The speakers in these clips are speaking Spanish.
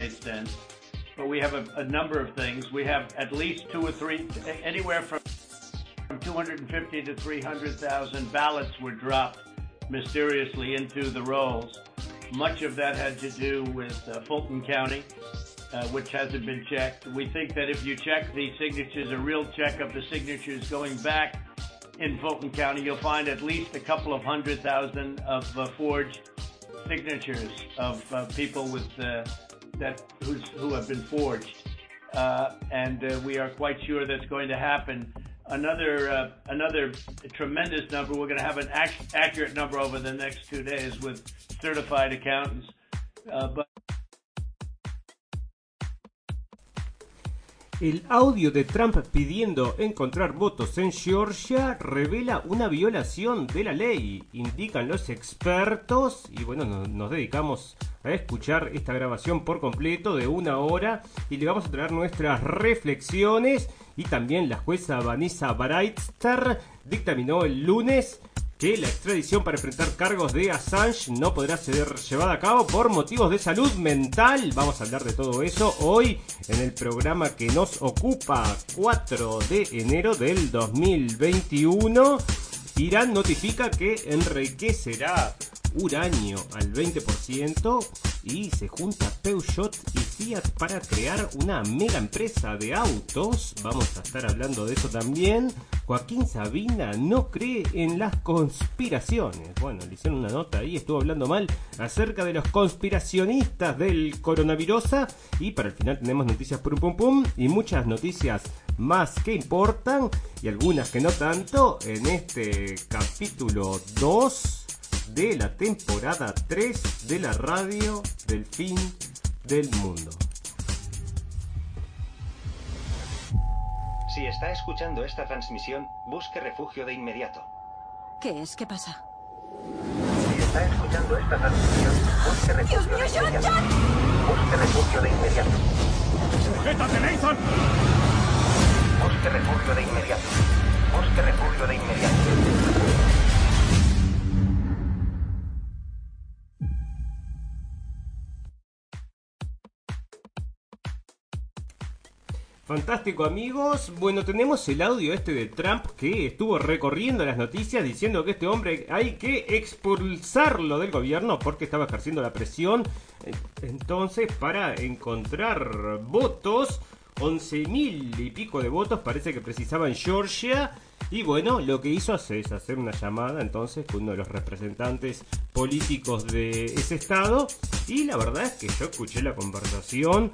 Then, but we have a, a number of things. We have at least two or three, anywhere from from 250 to 300,000 ballots were dropped mysteriously into the rolls. Much of that had to do with uh, Fulton County, uh, which hasn't been checked. We think that if you check the signatures, a real check of the signatures going back in Fulton County, you'll find at least a couple of hundred thousand of uh, forged signatures of uh, people with uh, that who have been forged, uh, and uh, we are quite sure that's going to happen. Another uh, another tremendous number. We're going to have an ac- accurate number over the next two days with certified accountants, but. El audio de Trump pidiendo encontrar votos en Georgia revela una violación de la ley, indican los expertos, y bueno, nos, dedicamos a escuchar esta grabación por completo de una hora y le vamos a traer nuestras reflexiones. Y también la jueza Vanessa Breitster dictaminó el lunes que la extradición para enfrentar cargos de Assange no podrá ser llevada a cabo por motivos de salud mental. Vamos a hablar de todo eso hoy en el programa que nos ocupa 4 de enero del 2021. Irán notifica que enriquecerá uranio al 20% y se junta Peugeot y Para crear una mega empresa de autos. Vamos a estar hablando de eso también. Joaquín Sabina no cree en las conspiraciones. Bueno, le hicieron una nota ahí, estuvo hablando mal acerca de los conspiracionistas del coronavirus. Y para el final tenemos noticias pum pum pum y muchas noticias más que importan y algunas que no tanto en este capítulo 2 de la temporada 3 de la radio del fin del mundo. Si está escuchando esta transmisión, busque refugio de inmediato. ¿Qué es? ¿Qué pasa? Si está escuchando esta transmisión, busque refugio Dios mío, de John, inmediato. John. Busque refugio de inmediato. ¡Sujétate, Nathan! Busque refugio de inmediato. Busque refugio de inmediato. Fantástico amigos, bueno tenemos el audio este de Trump que estuvo recorriendo las noticias diciendo que este hombre hay que expulsarlo del gobierno porque estaba ejerciendo la presión eh, entonces para encontrar votos, 11 mil y pico de votos parece que precisaba en Georgia y bueno, lo que hizo es hacer una llamada entonces con uno de los representantes políticos de ese estado y la verdad es que yo escuché la conversación,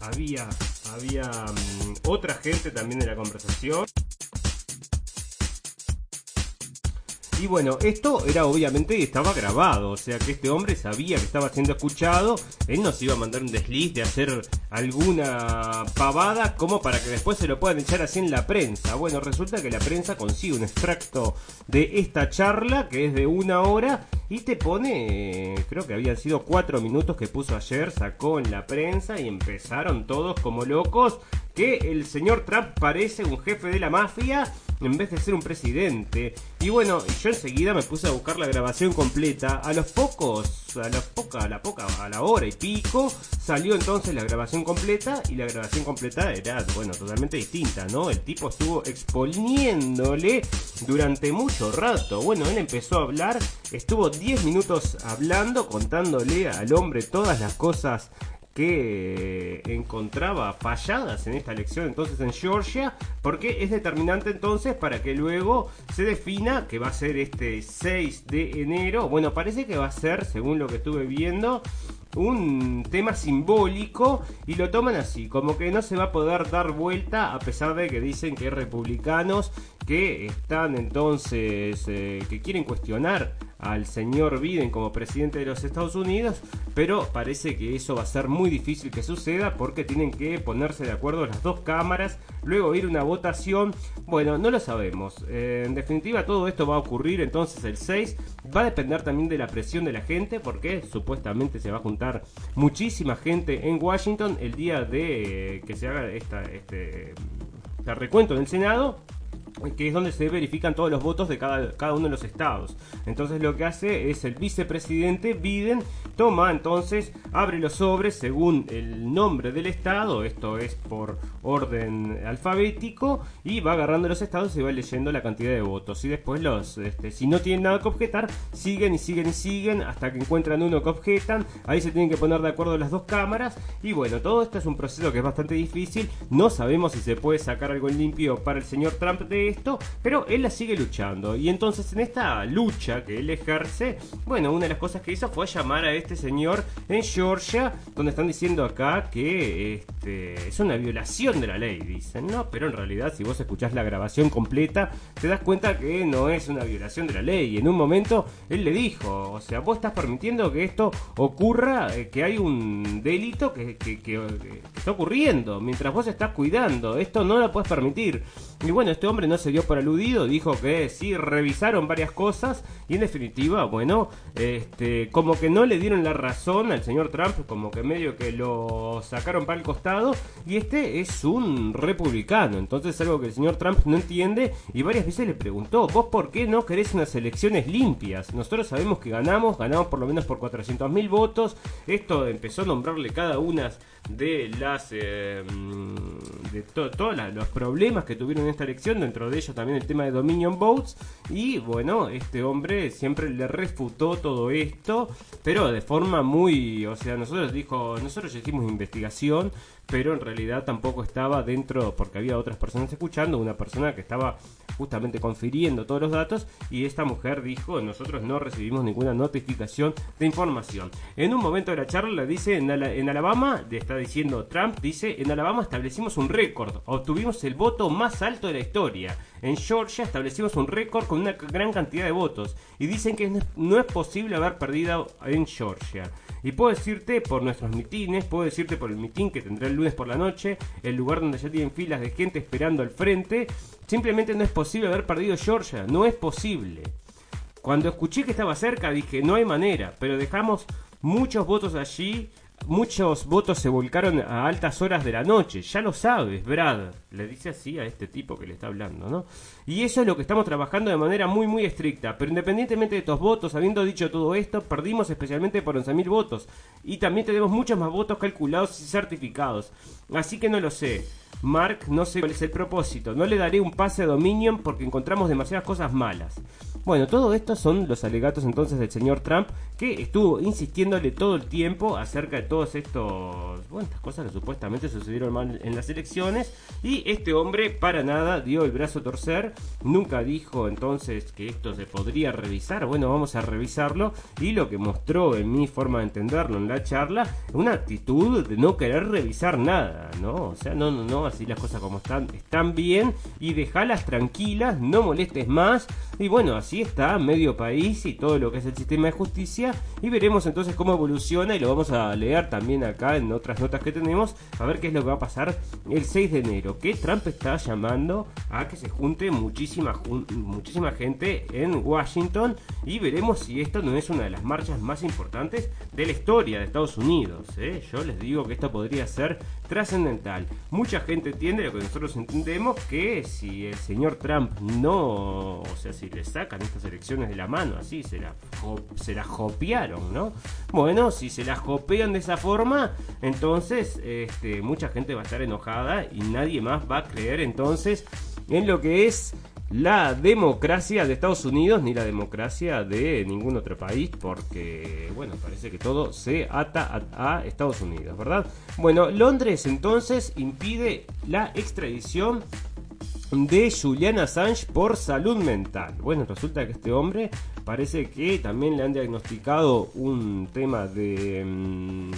había, había um, otra gente también en la conversación. Y bueno, esto era obviamente estaba grabado, o sea que este hombre sabía que estaba siendo escuchado, él nos iba a mandar un desliz de hacer alguna pavada como para que después se lo puedan echar así en la prensa. Bueno, resulta que la prensa consigue un extracto de esta charla que es de una hora y te pone, creo que habían sido cuatro minutos que puso ayer, sacó en la prensa y empezaron todos como locos que el señor Trump parece un jefe de la mafia en vez de ser un presidente. Y bueno, yo enseguida me puse a buscar la grabación completa. A los pocos, a los poca, a la poca, a la hora y pico, salió entonces la grabación completa y la grabación completa era, bueno, totalmente distinta, ¿no? El tipo estuvo exponiéndole durante mucho rato. Bueno, él empezó a hablar, estuvo 10 minutos hablando, contándole al hombre todas las cosas que encontraba falladas en esta elección entonces en Georgia, porque es determinante entonces para que luego se defina que va a ser este 6 de enero. Bueno, parece que va a ser, según lo que estuve viendo, un tema simbólico y lo toman así, como que no se va a poder dar vuelta a pesar de que dicen que hay republicanos que están entonces, eh, que quieren cuestionar al señor Biden como presidente de los Estados Unidos, pero parece que eso va a ser muy difícil que suceda porque tienen que ponerse de acuerdo las dos cámaras, luego ir una votación, bueno, no lo sabemos. Eh, en definitiva, todo esto va a ocurrir entonces el 6, va a depender también de la presión de la gente porque supuestamente se va a juntar muchísima gente en Washington el día de eh, que se haga esta, este, el recuento en el Senado que es donde se verifican todos los votos de cada, cada uno de los estados. Entonces lo que hace es el vicepresidente Biden toma entonces, abre los sobres según el nombre del estado, esto es por orden alfabético, y va agarrando los estados y va leyendo la cantidad de votos. Y después los, este, si no tienen nada que objetar, siguen y siguen y siguen hasta que encuentran uno que objetan. Ahí se tienen que poner de acuerdo las dos cámaras. Y bueno, todo esto es un proceso que es bastante difícil. No sabemos si se puede sacar algo limpio para el señor Trump esto, pero él la sigue luchando. Y entonces en esta lucha que él ejerce, bueno, una de las cosas que hizo fue llamar a este señor en Georgia, donde están diciendo acá que este, es una violación de la ley, dicen, ¿no? Pero en realidad si vos escuchás la grabación completa, te das cuenta que no es una violación de la ley. Y en un momento él le dijo, o sea, vos estás permitiendo que esto ocurra, eh, que hay un delito que, está ocurriendo, mientras vos estás cuidando, esto no lo puedes permitir. Y bueno, este hombre no se dio por aludido, dijo que sí revisaron varias cosas y en definitiva, bueno, este, como que no le dieron la razón al señor Trump, como que medio que lo sacaron para el costado y este es un republicano, entonces algo que el señor Trump no entiende y varias veces le preguntó, vos por qué no querés unas elecciones limpias? Nosotros sabemos que ganamos, ganamos por lo menos por 400 mil votos, esto empezó a nombrarle cada una de las eh, de todos los problemas que tuvieron en esta elección, dentro de ellos también el tema de Dominion Votes, y bueno, este hombre siempre le refutó todo esto, pero de forma muy, o sea, nosotros dijo, nosotros ya hicimos investigación, pero en realidad tampoco estaba dentro, porque había otras personas escuchando, una persona que estaba justamente confiriendo todos los datos y esta mujer dijo, nosotros no recibimos ninguna notificación de información. En un momento de la charla dice, en, en Alabama, está diciendo Trump, dice, en Alabama establecimos un récord, obtuvimos el voto más alto de la historia. En Georgia establecimos un récord con una gran cantidad de votos y dicen que no es posible haber perdido en Georgia. Y puedo decirte por nuestros mitines, puedo decirte por el mitin que tendré el lunes por la noche, el lugar donde ya tienen filas de gente esperando al frente. Simplemente no es posible haber perdido Georgia, no es posible. Cuando escuché que estaba cerca dije, no hay manera, pero dejamos muchos votos allí muchos votos se volcaron a altas horas de la noche. Ya lo sabes, Brad. Le dice así a este tipo que le está hablando, ¿no? Y eso es lo que estamos trabajando de manera muy, muy estricta. Pero independientemente de estos votos, habiendo dicho todo esto, perdimos especialmente por 11.000 votos. Y también tenemos muchos más votos calculados y certificados. Así que no lo sé. Mark, no sé cuál es el propósito. No le daré un pase a Dominion porque encontramos demasiadas cosas malas. Bueno, todo esto son los alegatos entonces del señor Trump que estuvo insistiéndole todo el tiempo acerca de todos estos, bueno, estas cosas que supuestamente sucedieron mal en las elecciones. Y este hombre para nada dio el brazo a torcer, nunca dijo entonces que esto se podría revisar, bueno, vamos a revisarlo. Y lo que mostró en mi forma de entenderlo en la charla, una actitud de no querer revisar nada, ¿no? O sea, no, no, no, así las cosas como están, están bien y dejalas tranquilas, no molestes más. Y bueno, así está medio país y todo lo que es el sistema de justicia. Y veremos entonces cómo evoluciona y lo vamos a leer también acá en otras notas que tenemos. A ver qué es lo que va a pasar el 6 de enero. Que Trump está llamando a que se junte muchísima, muchísima gente en Washington. Y veremos si esto no es una de las marchas más importantes de la historia de Estados Unidos. ¿eh? Yo les digo que esto podría ser trascendental. Mucha gente entiende lo que nosotros entendemos que si el señor Trump no, o sea, si le sacan estas elecciones de la mano, así se la, se la jopearon, ¿no? Bueno, si se la jopean de esa forma, entonces este, mucha gente va a estar enojada y nadie más va a creer entonces en lo que es la democracia de Estados Unidos ni la democracia de ningún otro país porque, bueno, parece que todo se ata a, Estados Unidos, ¿verdad? Bueno, Londres entonces impide la extradición de Julian Assange por salud mental. Bueno, resulta que este hombre parece que también le han diagnosticado un tema de... Mm,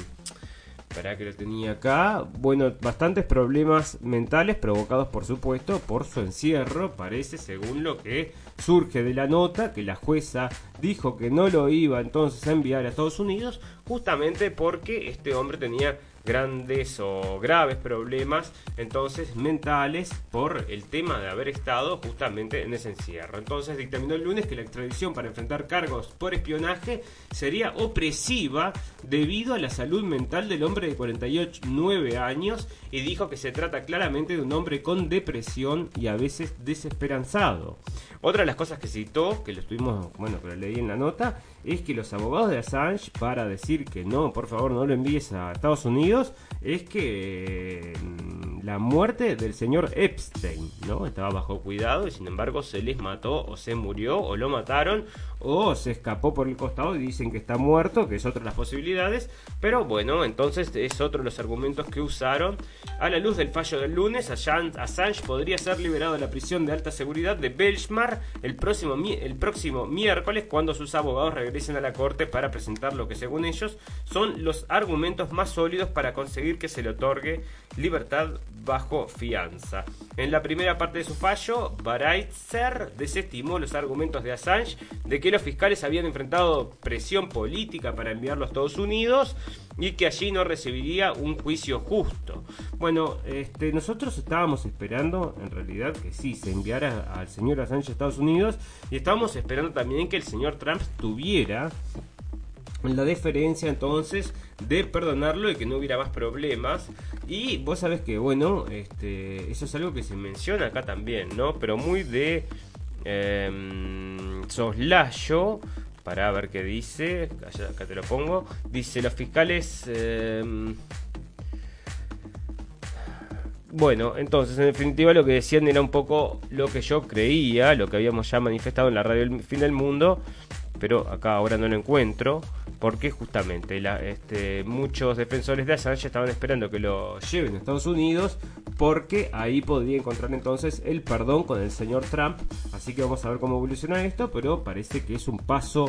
para que lo tenía acá. Bueno, bastantes problemas mentales provocados, por supuesto, por su encierro. Parece, según lo que surge de la nota, que la jueza dijo que no lo iba entonces a enviar a Estados Unidos, justamente porque este hombre tenía grandes o graves problemas entonces mentales por el tema de haber estado justamente en ese encierro. Entonces dictaminó el lunes que la extradición para enfrentar cargos por espionaje sería opresiva debido a la salud mental del hombre de 48 9 años y dijo que se trata claramente de un hombre con depresión y a veces desesperanzado. Otra de las cosas que citó, que lo estuvimos, bueno, que lo leí en la nota, es que los abogados de Assange, para decir que no, por favor, no lo envíes a Estados Unidos, es que mm, la muerte del señor Epstein, ¿no? Estaba bajo cuidado y sin embargo se les mató o se murió o lo mataron o se escapó por el costado y dicen que está muerto, que es otra de las posibilidades. Pero bueno, entonces es otro de los argumentos que usaron. A la luz del fallo del lunes, Assange podría ser liberado de la prisión de alta seguridad de Belchmar el próximo, el próximo miércoles cuando sus abogados regresen a la corte para presentar lo que según ellos son los argumentos más sólidos para conseguir que se le otorgue libertad bajo fianza. En la primera parte de su fallo, Baraitzer desestimó los argumentos de Assange de que los fiscales habían enfrentado presión política para enviarlo a Estados Unidos y que allí no recibiría un juicio justo. Bueno, este, nosotros estábamos esperando en realidad que sí se enviara al señor Assange a Estados Unidos y estábamos esperando también que el señor Trump tuviera la deferencia entonces de perdonarlo y que no hubiera más problemas. Y vos sabés que, bueno, este, eso es algo que se menciona acá también, ¿no? Pero muy de eh, soslayo. Para ver qué dice. Acá, te lo pongo. Dice los fiscales. Em, bueno, entonces en definitiva lo que decían era un poco lo que yo creía, lo que habíamos ya manifestado en la radio El Fin del Mundo, pero acá ahora no lo encuentro porque justamente este, muchos defensores de Assange estaban esperando que lo lleven a Estados Unidos porque ahí podría encontrar entonces el perdón con el señor Trump. Así que vamos a ver cómo evoluciona esto, pero parece que es un paso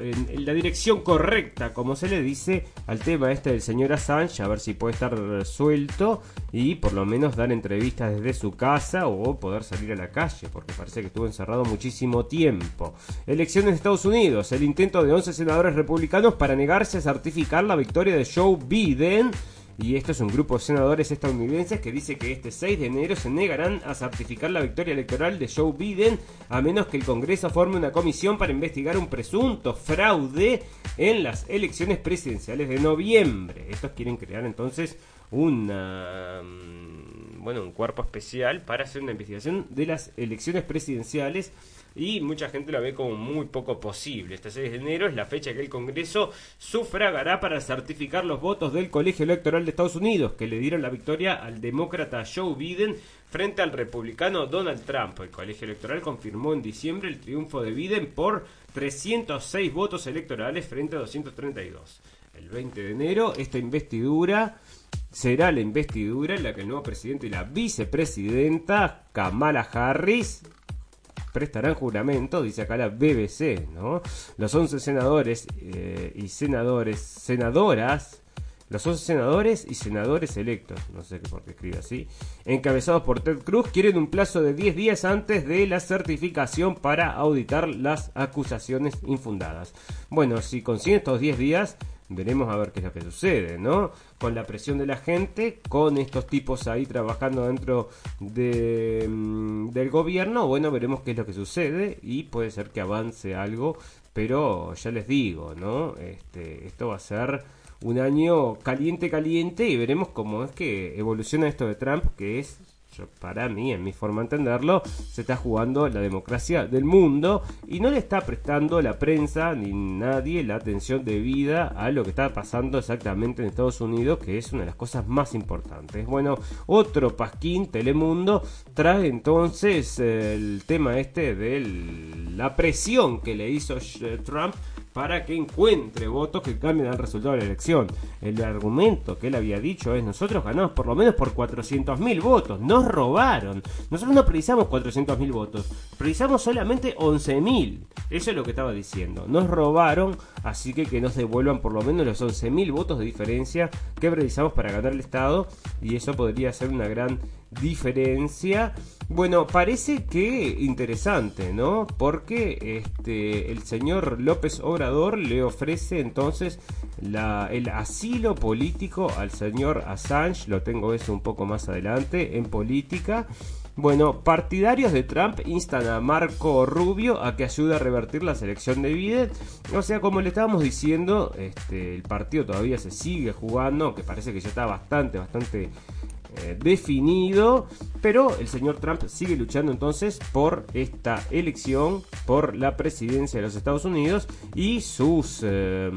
en, la dirección correcta, como se le dice, al tema este del señor Assange, a ver si puede estar resuelto y por lo menos dar entrevistas desde su casa o poder salir a la calle, porque parece que estuvo encerrado muchísimo tiempo. Elecciones de Estados Unidos, el intento de 11 senadores republicanos para negarse a certificar la victoria de Joe Biden y esto es un grupo de senadores estadounidenses que dice que este 6 de enero se negarán a certificar la victoria electoral de Joe Biden a menos que el Congreso forme una comisión para investigar un presunto fraude en las elecciones presidenciales de noviembre. Estos quieren crear entonces una mm, bueno, un cuerpo especial para hacer una investigación de las elecciones presidenciales y mucha gente lo ve como muy poco posible. Este 6 de enero es la fecha que el Congreso sufragará para certificar los votos del Colegio Electoral de Estados Unidos, que le dieron la victoria al demócrata Joe Biden frente al republicano Donald Trump. El Colegio Electoral confirmó en diciembre el triunfo de Biden por 306 votos electorales frente a 232. El 20 de enero, esta investidura será la investidura en la que el nuevo presidente y la vicepresidenta Kamala Harris prestarán juramento, dice acá la BBC, ¿no? Los 11 senadores eh, y senadores, senadoras, los 11 senadores y senadores electos, no sé por qué escribe así, encabezados por Ted Cruz, quieren un plazo de 10 días antes de la certificación para auditar las acusaciones infundadas. Bueno, si consiguen estos 10 días, veremos a ver qué es lo que sucede, ¿no? Con la presión de la gente, con estos tipos ahí trabajando dentro de, mm, del gobierno, bueno, veremos qué es lo que sucede y puede ser que avance algo, pero ya les digo, ¿no? Este, esto va a ser un año caliente, caliente y veremos cómo es que evoluciona esto de Trump, que es para mí, en mi forma de entenderlo, se está jugando la democracia del mundo y no le está prestando la prensa ni nadie la atención debida a lo que está pasando exactamente en Estados Unidos, que es una de las cosas más importantes. Bueno, otro pasquín, Telemundo, trae entonces el tema este de la presión que le hizo Trump para que encuentre votos que cambien el resultado de la elección. El argumento que él había dicho es, nosotros ganamos por lo menos por 400.000 votos, nos robaron. Nosotros no precisamos 400.000 votos, precisamos solamente 11.000. Eso es lo que estaba diciendo. Nos robaron, así que que nos devuelvan por lo menos los 11.000 votos de diferencia que precisamos para ganar el Estado y eso podría ser una gran diferencia. Bueno, parece que interesante, ¿no? Porque este el señor López Obrador le ofrece entonces el asilo político al señor Assange, lo tengo eso un poco más adelante en política. Bueno, partidarios de Trump instan a Marco Rubio a que ayude a revertir la selección de Biden. O sea, como le estábamos diciendo, este, el partido todavía se sigue jugando, que parece que ya está bastante, bastante eh, definido, pero el señor Trump sigue luchando entonces por esta elección, por la presidencia de los Estados Unidos y sus... Eh,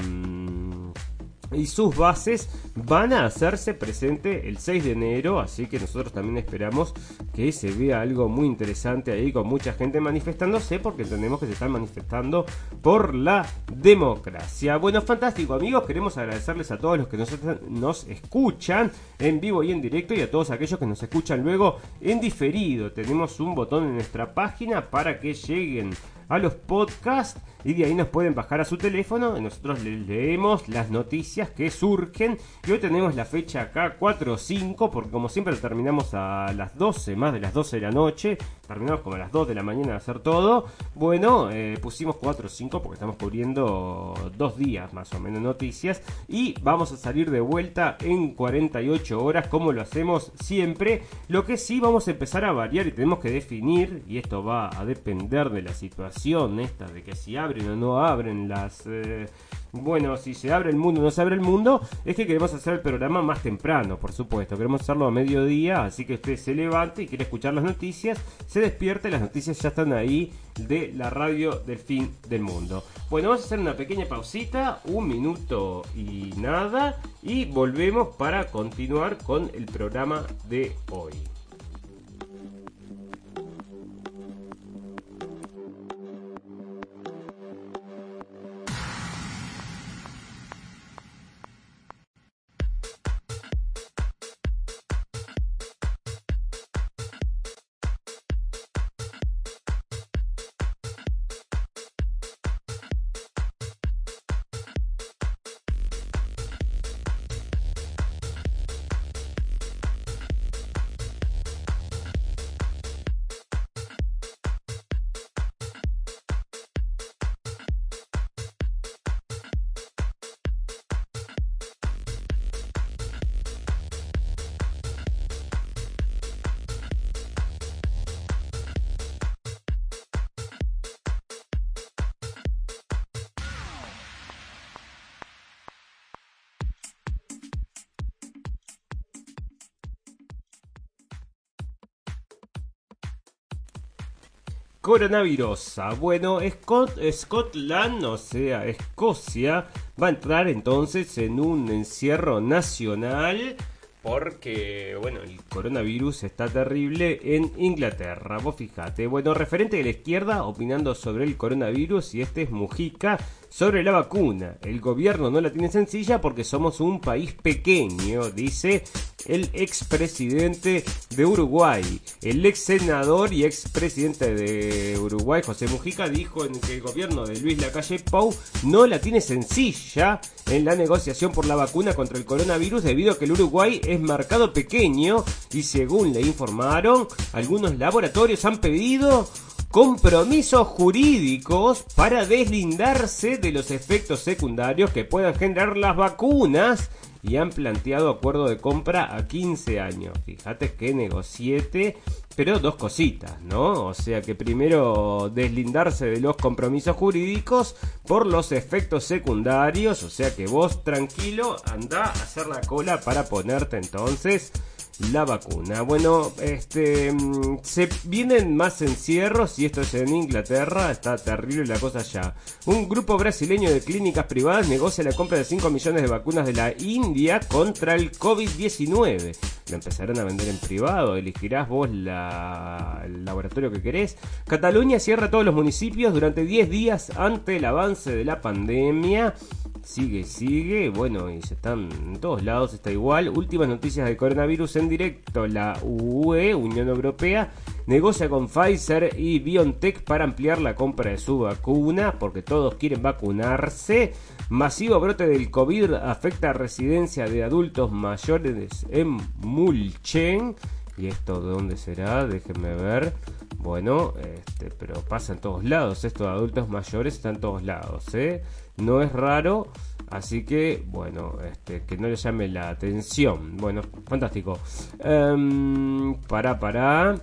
y sus bases van a hacerse presente el 6 de enero, así que nosotros también esperamos que se vea algo muy interesante ahí con mucha gente manifestándose porque entendemos que se están manifestando por la democracia. Bueno, fantástico amigos, queremos agradecerles a todos los que nos, nos escuchan en vivo y en directo y a todos aquellos que nos escuchan luego en diferido. Tenemos un botón en nuestra página para que lleguen a los podcasts y de ahí nos pueden bajar a su teléfono nosotros les leemos las noticias que surgen. Y hoy tenemos la fecha acá 4 o 5 porque como siempre terminamos a las 12 más de las 12 de la noche. Terminamos como a las 2 de la mañana de hacer todo. Bueno eh, pusimos 4 o 5 porque estamos cubriendo dos días más o menos noticias. Y vamos a salir de vuelta en 48 horas como lo hacemos siempre. Lo que sí vamos a empezar a variar y tenemos que definir y esto va a depender de la situación esta de que si o no abren las... Eh, bueno, si se abre el mundo o no se abre el mundo, es que queremos hacer el programa más temprano, por supuesto. Queremos hacerlo a mediodía, así que usted se levante y quiere escuchar las noticias, se despierte, las noticias ya están ahí de la radio del fin del mundo. Bueno, vamos a hacer una pequeña pausita, un minuto y nada, y volvemos para continuar con el programa de hoy. Coronavirus. Bueno, Scott, Scotland, o sea, Escocia, va a entrar entonces en un encierro nacional porque, bueno, el coronavirus está terrible en Inglaterra. Vos fijate. Bueno, referente de la izquierda opinando sobre el coronavirus y este es Mujica sobre la vacuna. El gobierno no la tiene sencilla porque somos un país pequeño, dice el expresidente de Uruguay. El ex senador y expresidente de Uruguay, José Mujica, dijo en que el gobierno de Luis Lacalle Pou no la tiene sencilla en la negociación por la vacuna contra el coronavirus debido a que el Uruguay es marcado pequeño y según le informaron, algunos laboratorios han pedido compromisos jurídicos para deslindarse de los efectos secundarios que puedan generar las vacunas y han planteado acuerdo de compra a 15 años. Fíjate que negociete, pero dos cositas, ¿no? O sea que primero deslindarse de los compromisos jurídicos por los efectos secundarios, o sea que vos tranquilo anda a hacer la cola para ponerte entonces la vacuna. Bueno, este mm, se vienen más encierros y esto es en Inglaterra, está terrible la cosa ya. Un grupo brasileño de clínicas privadas negocia la compra de 5 millones de vacunas de la India contra el COVID-19. lo empezarán a vender en privado, elegirás vos la, el laboratorio que querés. Cataluña cierra todos los municipios durante 10 días ante el avance de la pandemia sigue, sigue, bueno, y se están en todos lados, está igual. Últimas noticias del coronavirus en directo. La UE, Unión Europea, negocia con Pfizer y BioNTech para ampliar la compra de su vacuna, porque todos quieren vacunarse. Masivo brote del COVID afecta a residencia de adultos mayores en Mulchen. ¿Y esto de dónde será? Déjenme ver. Bueno, este, pero pasa en todos lados. Esto de adultos mayores está en todos lados, ¿eh? No es raro, así que bueno, este, que no le llame la atención. Bueno, fantástico. Para, para.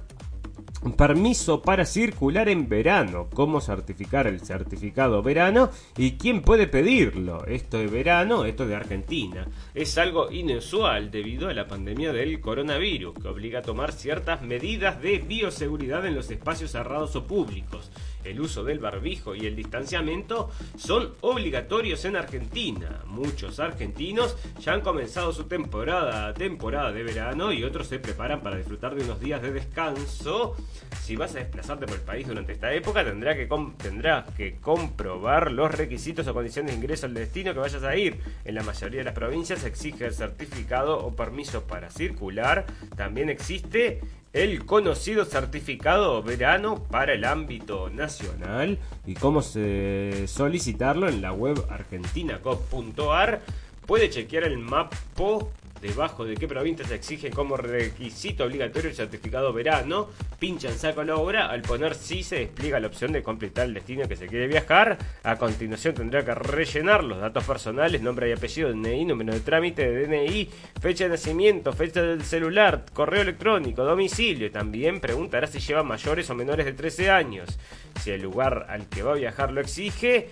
Permiso para circular en verano. ¿Cómo certificar el certificado verano? ¿Y quién puede pedirlo? Esto de verano, esto de Argentina. Es algo inusual debido a la pandemia del coronavirus, que obliga a tomar ciertas medidas de bioseguridad en los espacios cerrados o públicos el uso del barbijo y el distanciamiento son obligatorios en Argentina. Muchos argentinos ya han comenzado su temporada, temporada de verano y otros se preparan para disfrutar de unos días de descanso. Si vas a desplazarte por el país durante esta época, tendrá que tendrás que comprobar los requisitos o condiciones de ingreso al destino que vayas a ir. En la mayoría de las provincias exige el certificado o permiso para circular. También existe el conocido certificado verano para el ámbito nacional y cómo solicitarlo en la web argentinacop.ar. Puede chequear el mapo debajo de qué provincia se exige como requisito obligatorio el certificado verano, pincha en saco la obra, al poner sí se despliega la opción de completar el destino que se quiere viajar, a continuación tendrá que rellenar los datos personales, nombre y apellido, DNI, número de trámite DNI, fecha de nacimiento, fecha del celular, correo electrónico, domicilio, también preguntará si lleva mayores o menores de 13 años, si el lugar al que va a viajar lo exige,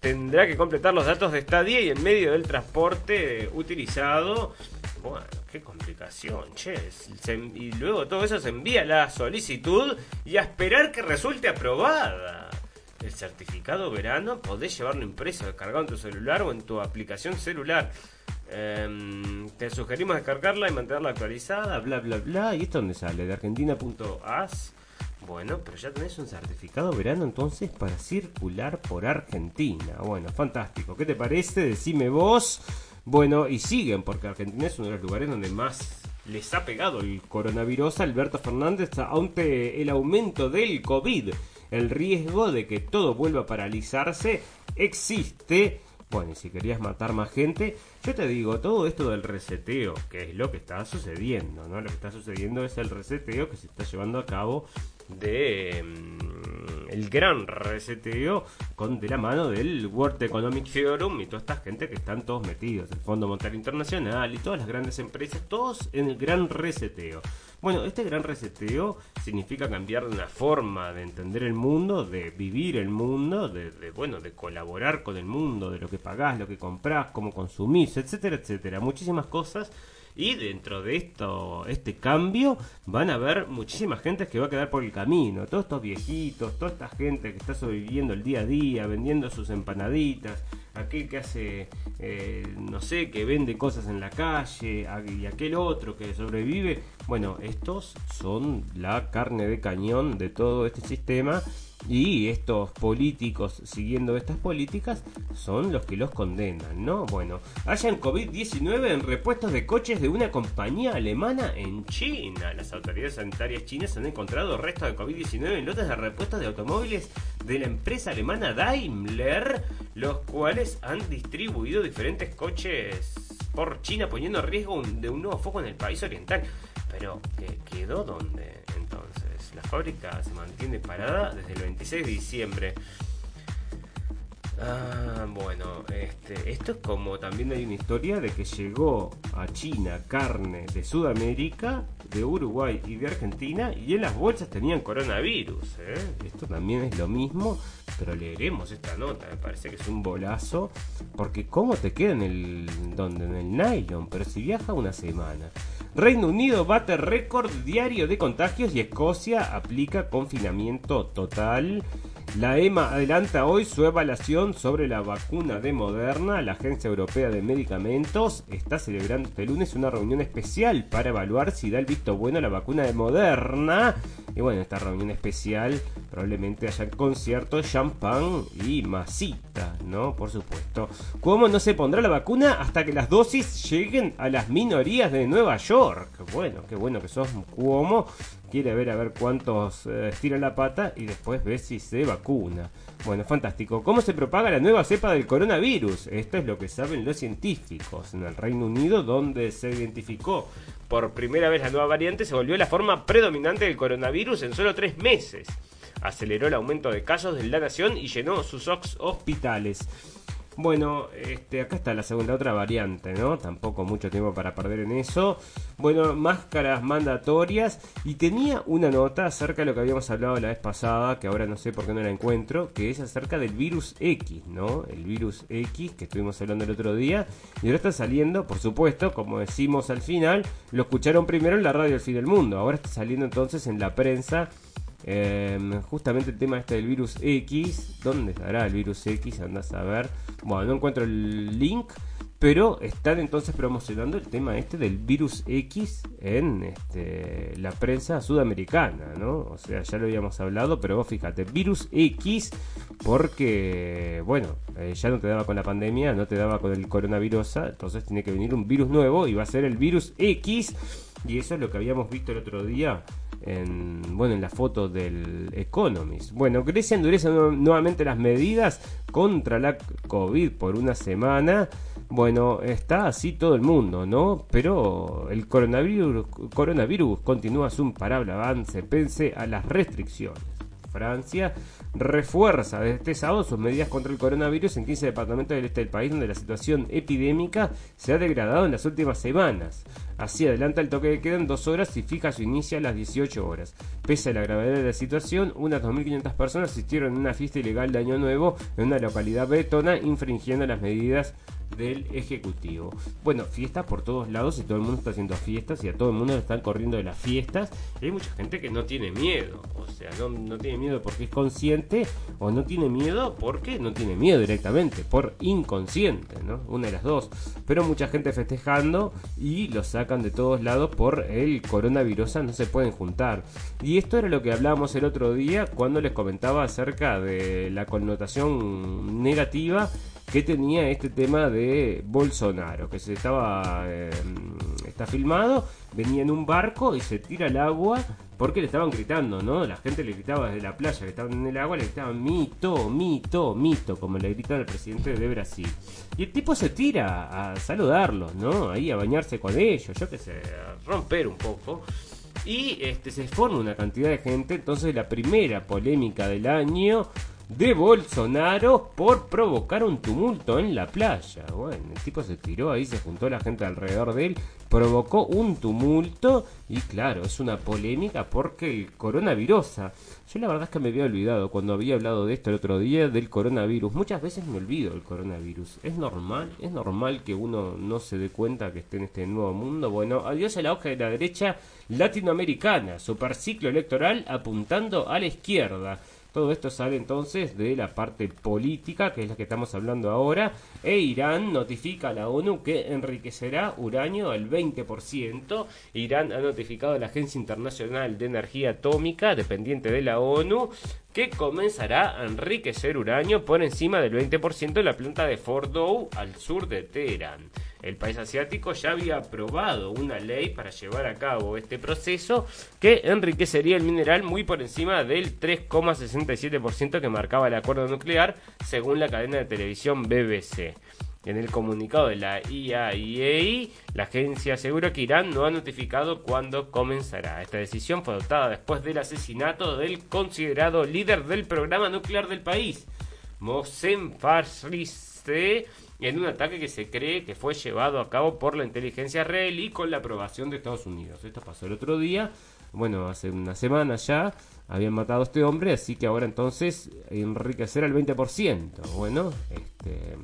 tendrá que completar los datos de estadía y el medio del transporte utilizado. Bueno, qué complicación, che. y luego todo eso se envía la solicitud y a esperar que resulte aprobada. El certificado verano podés llevarlo impreso, descargado en tu celular o en tu aplicación celular. Em, te sugerimos descargarla y mantenerla actualizada, bla, bla, bla. ¿Y esto dónde sale? De argentina.as. Bueno, pero ya tenés un certificado verano entonces para circular por Argentina. Bueno, fantástico. ¿Qué te parece? Decime vos. Bueno, y siguen, porque Argentina es uno de los lugares donde más les ha pegado el coronavirus. Alberto Fernández, ante el aumento del COVID, el riesgo de que todo vuelva a paralizarse existe. Bueno, y si querías matar más gente, yo te digo, todo esto del reseteo, que es lo que está sucediendo, ¿no? Lo que está sucediendo es el reseteo que se está llevando a cabo de mm, el gran reseteo con de la mano del World Economic Forum y toda esta gente que están todos metidos, el Fondo Monetario Internacional y todas las grandes empresas, todos en el gran reseteo. Bueno, este gran reseteo significa cambiar una forma de entender el mundo, de vivir el mundo, de, bueno, de colaborar con el mundo, de lo que pagás, lo que comprás, cómo consumís, etcétera, etcétera. Muchísimas cosas y dentro de esto, este cambio, van a haber muchísima gente que va a quedar por el camino. Todos estos viejitos, toda esta gente que está sobreviviendo el día a día, vendiendo sus empanaditas, aquel que hace, eh, no sé, que vende cosas en la calle, y aquel otro que sobrevive. Bueno, estos son la carne de cañón de todo este sistema y estos políticos siguiendo estas políticas son los que los condenan, ¿no? Bueno, hayan COVID-19 en repuestos de coches de una compañía alemana en China. Las autoridades sanitarias chinas han encontrado restos de COVID-19 en lotes de repuestos de automóviles de la empresa alemana Daimler, los cuales han distribuido diferentes coches por China poniendo en riesgo de un nuevo foco en el país oriental. Pero, ¿quedó dónde entonces? La fábrica se mantiene parada desde el 26 de diciembre. Ah, bueno, este, esto es como también hay una historia de que llegó a China carne de Sudamérica, de Uruguay y de Argentina y en las bolsas tenían coronavirus. ¿eh? Esto también es lo mismo, pero leeremos esta nota, me parece que es un bolazo, porque cómo te queda en el, donde, en el nylon, pero si viaja una semana. Reino Unido bate récord diario de contagios y Escocia aplica confinamiento total. La EMA adelanta hoy su evaluación sobre la vacuna de Moderna. La Agencia Europea de Medicamentos está celebrando este lunes una reunión especial para evaluar si da el visto bueno a la vacuna de Moderna. Y bueno, esta reunión especial probablemente haya conciertos, champán y masita, ¿no? Por supuesto. ¿Cómo no se pondrá la vacuna hasta que las dosis lleguen a las minorías de Nueva York? Bueno, qué bueno que sos Cuomo quiere ver a ver cuántos eh, estira la pata y después ve si se vacuna. Bueno, fantástico. ¿Cómo se propaga la nueva cepa del coronavirus? Esto es lo que saben los científicos. En el Reino Unido, donde se identificó por primera vez la nueva variante, se volvió la forma predominante del coronavirus en solo tres meses. Aceleró el aumento de casos de la nación y llenó sus hospitales. Bueno, este, acá está la segunda, otra variante, ¿no? Tampoco mucho tiempo para perder en eso. Bueno, máscaras mandatorias. Y tenía una nota acerca de lo que habíamos hablado la vez pasada, que ahora no sé por qué no la encuentro, que es acerca del virus X, ¿no? El virus X que estuvimos hablando el otro día. Y ahora está saliendo, por supuesto, como decimos al final, lo escucharon primero en la radio El Fin del Mundo. Ahora está saliendo entonces en la prensa Em, justamente el tema este del virus X. ¿Dónde estará el virus X? Andás a ver. Bueno, no encuentro el link. Pero están entonces promocionando el tema este del virus X en este, la prensa sudamericana, ¿no? O sea, ya lo habíamos hablado, pero vos fíjate, virus X, porque, bueno, eh, ya no te daba con la pandemia, no te daba con el coronavirus, entonces tiene que venir un virus nuevo y va a ser el virus X. Y eso es lo que habíamos visto el otro día en, bueno, en la foto del Economist. Bueno, Grecia endurece nuevamente las medidas contra la COVID por una semana. Bueno, está así todo el mundo, ¿no? Pero el coronavirus, coronavirus continúa su imparable avance pese a las restricciones. Francia refuerza desde este sábado sus medidas contra el coronavirus en 15 departamentos del este del país donde la situación epidémica se ha degradado en las últimas semanas. Así adelanta el toque de queda en dos horas y fija su inicio a las 18 horas. Pese a la gravedad de la situación, unas 2.500 personas asistieron a una fiesta ilegal de Año Nuevo en una localidad bretona infringiendo las medidas del Ejecutivo. Bueno, fiestas por todos lados y todo el mundo está haciendo fiestas y a todo el mundo le están corriendo de las fiestas. Y hay mucha gente que no tiene miedo, o sea, no, no tiene miedo porque es consciente o no tiene miedo porque no tiene miedo directamente, por inconsciente, ¿no? Una de las dos. Pero mucha gente festejando y lo sacan de todos lados por el coronavirus, no se pueden juntar. Y esto era lo que hablábamos el otro día cuando les comentaba acerca de la connotación negativa que tenía este tema de Bolsonaro, que se estaba eh, está filmado, venía en un barco y se tira al agua porque le estaban gritando, ¿no? La gente le gritaba desde la playa, que estaban en el agua, le gritaban mito, mito, mito, como le gritan al presidente de Brasil. Y el tipo se tira a saludarlos, ¿no? Ahí a bañarse con ellos, yo qué sé, a romper un poco. Y este se forma una cantidad de gente, entonces la primera polémica del año de Bolsonaro por provocar un tumulto en la playa. Bueno, el tipo se tiró ahí, se juntó la gente alrededor de él, provocó un tumulto y claro, es una polémica porque el coronavirus. Yo la verdad es que me había olvidado cuando había hablado de esto el otro día del coronavirus. Muchas veces me olvido del coronavirus. Es normal, es normal que uno no se dé cuenta que esté en este nuevo mundo. Bueno, adiós a la hoja de la derecha latinoamericana, superciclo electoral apuntando a la izquierda. Todo esto sale entonces de la parte política, que es la que estamos hablando ahora, e Irán notifica a la ONU que enriquecerá uranio al 20%. Irán ha notificado a la Agencia Internacional de Energía Atómica, dependiente de la ONU, que comenzará a enriquecer uranio por encima del 20% de la planta de Fordow al sur de Teherán. El país asiático ya había aprobado una ley para llevar a cabo este proceso que enriquecería el mineral muy por encima del 3,67% que marcaba el acuerdo nuclear, según la cadena de televisión BBC. En el comunicado de la IAEA, la agencia asegura que Irán no ha notificado cuándo comenzará. Esta decisión fue adoptada después del asesinato del considerado líder del programa nuclear del país, Mohsen Fakhrizadeh, en un ataque que se cree que fue llevado a cabo por la inteligencia israelí con la aprobación de Estados Unidos. Esto pasó el otro día, bueno, hace una semana ya, habían matado a este hombre, así que ahora entonces enriquecer al 20%. Bueno, este,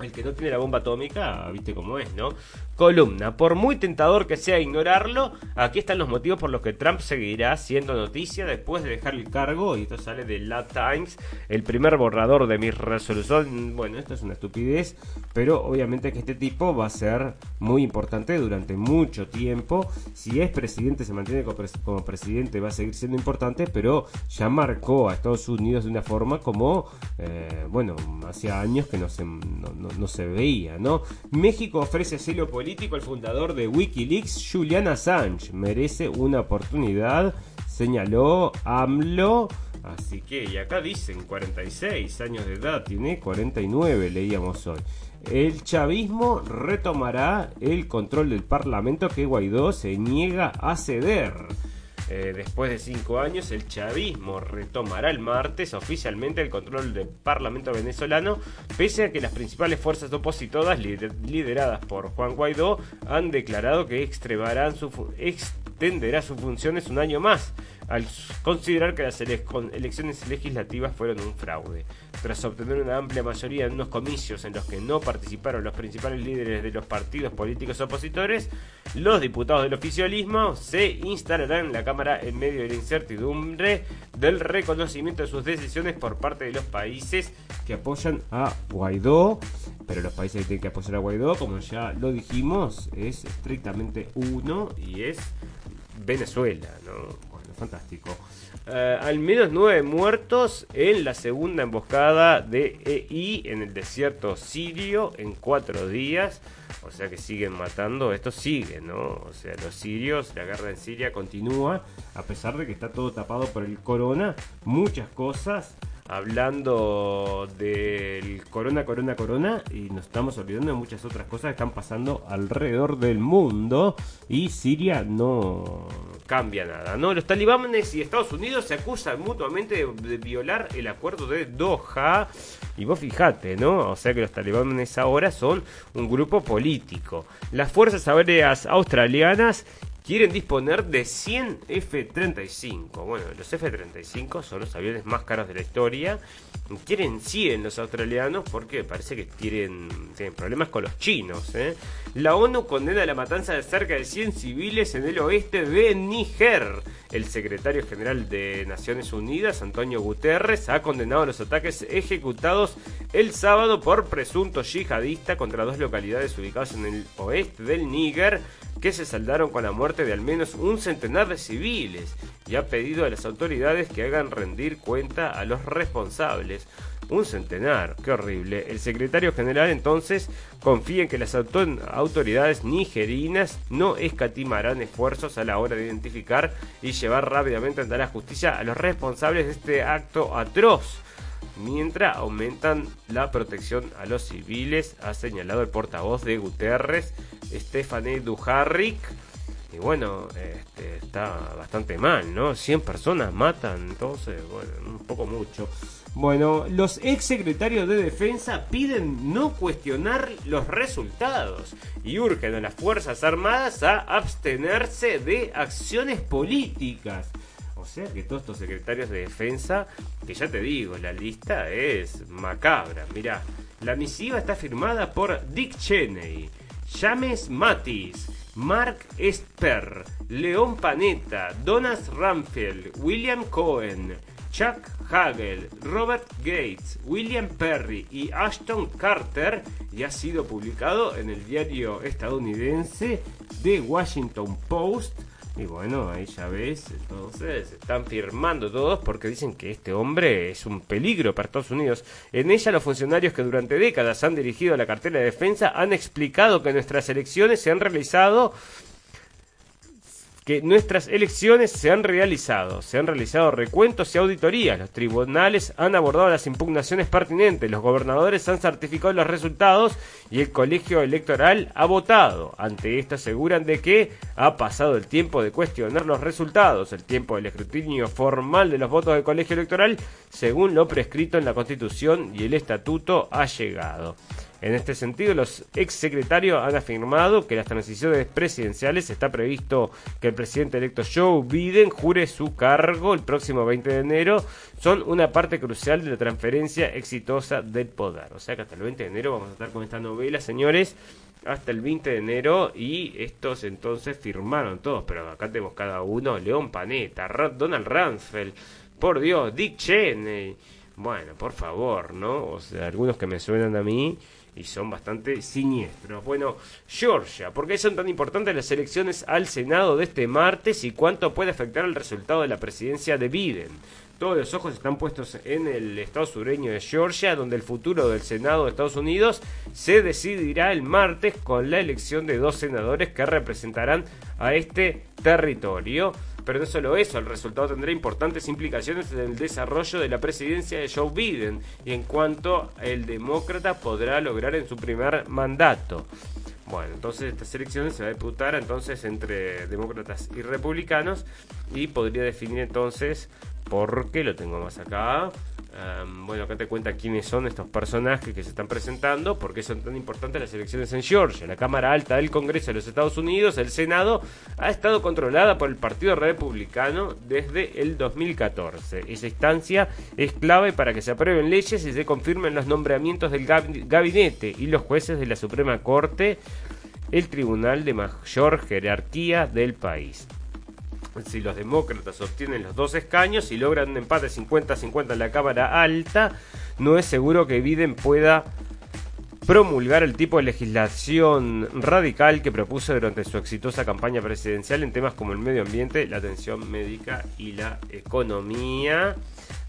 el que no tiene la bomba atómica, viste cómo es, ¿no? Columna, por muy tentador que sea ignorarlo, aquí están los motivos por los que Trump seguirá siendo noticia después de dejar el cargo, y esto sale de La Times, el primer borrador de mi resolución, bueno, esto es una estupidez, pero obviamente que este tipo va a ser muy importante durante mucho tiempo, si es presidente, se mantiene como presidente, va a seguir siendo importante, pero ya marcó a Estados Unidos de una forma como, eh, bueno, hacía años que no se no, se veía, ¿no? México ofrece asilo político al fundador de Wikileaks, Julian Assange. Merece una oportunidad, señaló AMLO. Así que, y acá dicen 46 años de edad, tiene 49, leíamos hoy. El chavismo retomará el control del Parlamento que Guaidó se niega a ceder. Eh, después de cinco años, el chavismo retomará el martes oficialmente el control del Parlamento venezolano, pese a que las principales fuerzas opositoras, lideradas por Juan Guaidó, han declarado que su extenderá sus funciones un año más al considerar que las elecciones legislativas fueron un fraude. Tras obtener una amplia mayoría en unos comicios en los que no participaron los principales líderes de los partidos políticos opositores, los diputados del oficialismo se instalarán en la Cámara en medio de la incertidumbre del reconocimiento de sus decisiones por parte de los países que apoyan a Guaidó. Pero los países que tienen que apoyar a Guaidó, como ya lo dijimos, es estrictamente uno y es Venezuela, ¿no? Fantástico. Eh, al menos nueve muertos en la segunda emboscada de EI en el desierto sirio en cuatro días. O sea que siguen matando, esto sigue, ¿no? O sea, los sirios, la guerra en Siria continúa, a pesar de que está todo tapado por el corona, muchas cosas hablando del corona, corona, corona y nos estamos olvidando de muchas otras cosas que están pasando alrededor del mundo y Siria no cambia nada, ¿no? Los talibanes y Estados Unidos se acusan mutuamente de, violar el acuerdo de Doha y vos fijate, ¿no? O sea que los talibanes ahora son un grupo político. Las fuerzas aéreas australianas quieren disponer de 100 F-35. Bueno, los F-35 son los aviones más caros de la historia. Quieren 100 los australianos porque parece que tienen, problemas con los chinos. ¿eh? La ONU condena la matanza de cerca de 100 civiles en el oeste de Níger. El secretario general de Naciones Unidas, Antonio Guterres, ha condenado los ataques ejecutados el sábado por presunto yihadista contra dos localidades ubicadas en el oeste del Níger que se saldaron con la muerte de al menos un centenar de civiles y ha pedido a las autoridades que hagan rendir cuenta a los responsables. Un centenar, qué horrible. El secretario general entonces confía en que las autoridades nigerinas no escatimarán esfuerzos a la hora de identificar y llevar rápidamente ante la justicia a los responsables de este acto atroz mientras aumentan la protección a los civiles, ha señalado el portavoz de Guterres, Stephanie Dujarric. Y bueno, este, está bastante mal, ¿no? 100 personas matan, entonces, bueno, un poco mucho. Bueno, los ex secretarios de defensa piden no cuestionar los resultados y urgen a las Fuerzas Armadas a abstenerse de acciones políticas. Que todos estos secretarios de defensa, que ya te digo, la lista es macabra. Mirá, la misiva está firmada por Dick Cheney, James Mattis, Mark Esper, León Panetta, Donas Ramfield, William Cohen, Chuck Hagel, Robert Gates, William Perry y Ashton Carter y ha sido publicado en el diario estadounidense The Washington Post y bueno, ahí ya ves, entonces están firmando todos porque dicen que este hombre es un peligro para Estados Unidos. En ella los funcionarios que durante décadas han dirigido la cartera de defensa han explicado que nuestras elecciones se han realizado que nuestras elecciones se han realizado, se han realizado recuentos y auditorías, los tribunales han abordado las impugnaciones pertinentes, los gobernadores han certificado los resultados y el colegio electoral ha votado. Ante esto aseguran de que ha pasado el tiempo de cuestionar los resultados, el tiempo del escrutinio formal de los votos del colegio electoral, según lo prescrito en la Constitución y el Estatuto, ha llegado. En este sentido, los exsecretarios han afirmado que las transiciones presidenciales está previsto que el presidente electo Joe Biden jure su cargo el próximo 20 de enero. Son una parte crucial de la transferencia exitosa del poder. O sea que hasta el 20 de enero vamos a estar con esta novela, señores hasta el 20 de enero y estos entonces firmaron todos, pero acá tenemos cada uno, León Panetta, Donald Rumsfeld, por Dios, Dick Cheney, bueno, por favor, ¿no? O sea, algunos que me suenan a mí y son bastante siniestros. Bueno, Georgia, ¿por qué son tan importantes las elecciones al Senado de este martes y cuánto puede afectar el resultado de la presidencia de Biden? Todos los ojos están puestos en el estado sureño de Georgia, donde el futuro del Senado de Estados Unidos se decidirá el martes con la elección de dos senadores que representarán a este territorio. Pero no solo eso, el resultado tendrá importantes implicaciones en el desarrollo de la presidencia de Joe Biden y en cuanto el demócrata podrá lograr en su primer mandato. Bueno, entonces estas elecciones se va a disputar entonces entre demócratas y republicanos y podría definir entonces por qué lo tengo más acá bueno, acá te cuenta quiénes son estos personajes que se están presentando, por qué son tan importantes las elecciones en Georgia. La Cámara Alta del Congreso de los Estados Unidos, el Senado, ha estado controlada por el Partido Republicano desde el 2014. Esa instancia es clave para que se aprueben leyes y se confirmen los nombramientos del gabinete y los jueces de la Suprema Corte, el tribunal de mayor jerarquía del país si los demócratas obtienen los dos escaños y logran un empate 50-50 en la Cámara Alta, no es seguro que Biden pueda promulgar el tipo de legislación radical que propuso durante su exitosa campaña presidencial en temas como el medio ambiente, la atención médica y la economía.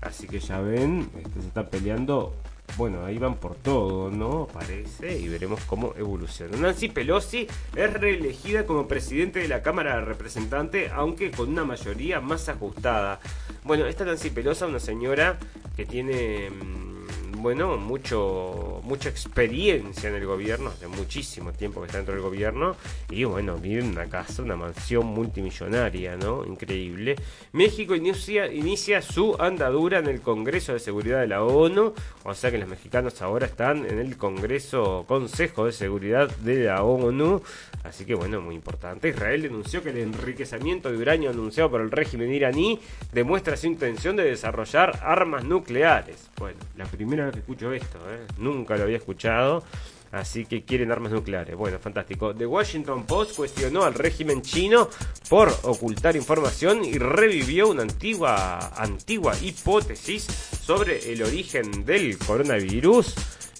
Así que ya ven, este, se está peleando bueno, ahí van por todo, ¿no? Parece, y veremos cómo evoluciona. Nancy Pelosi es reelegida como presidente de la Cámara de Representantes, aunque con una mayoría más ajustada. Bueno, esta Nancy Pelosi, una señora que tiene mm, bueno, mucho, mucha experiencia en el gobierno, hace muchísimo tiempo que está dentro del gobierno, y bueno, vive en una casa, una mansión multimillonaria, ¿no? Increíble. México inicia, inicia su andadura en el Congreso de Seguridad de la ONU, o sea que los mexicanos ahora están en el Congreso, Consejo de Seguridad de la ONU, así que bueno, muy importante. Israel denunció que el enriquecimiento de uranio anunciado por el régimen iraní demuestra su intención de desarrollar armas nucleares. Bueno, la primera escucho esto, ¿eh? nunca lo había escuchado. Así que quieren armas nucleares. Bueno, fantástico. The Washington Post cuestionó al régimen chino por ocultar información y revivió una antigua, antigua hipótesis sobre el origen del coronavirus.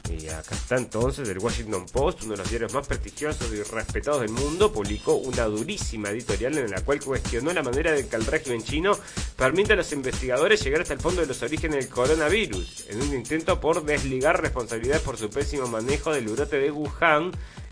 Y acá está entonces el Washington Post, uno de los diarios más prestigiosos y respetados del mundo, publicó una durísima editorial en la cual cuestionó la manera de que el régimen chino permite a los investigadores llegar hasta el fondo de los orígenes del coronavirus, en un intento por desligar responsabilidades por su pésimo manejo del brote de Wuhan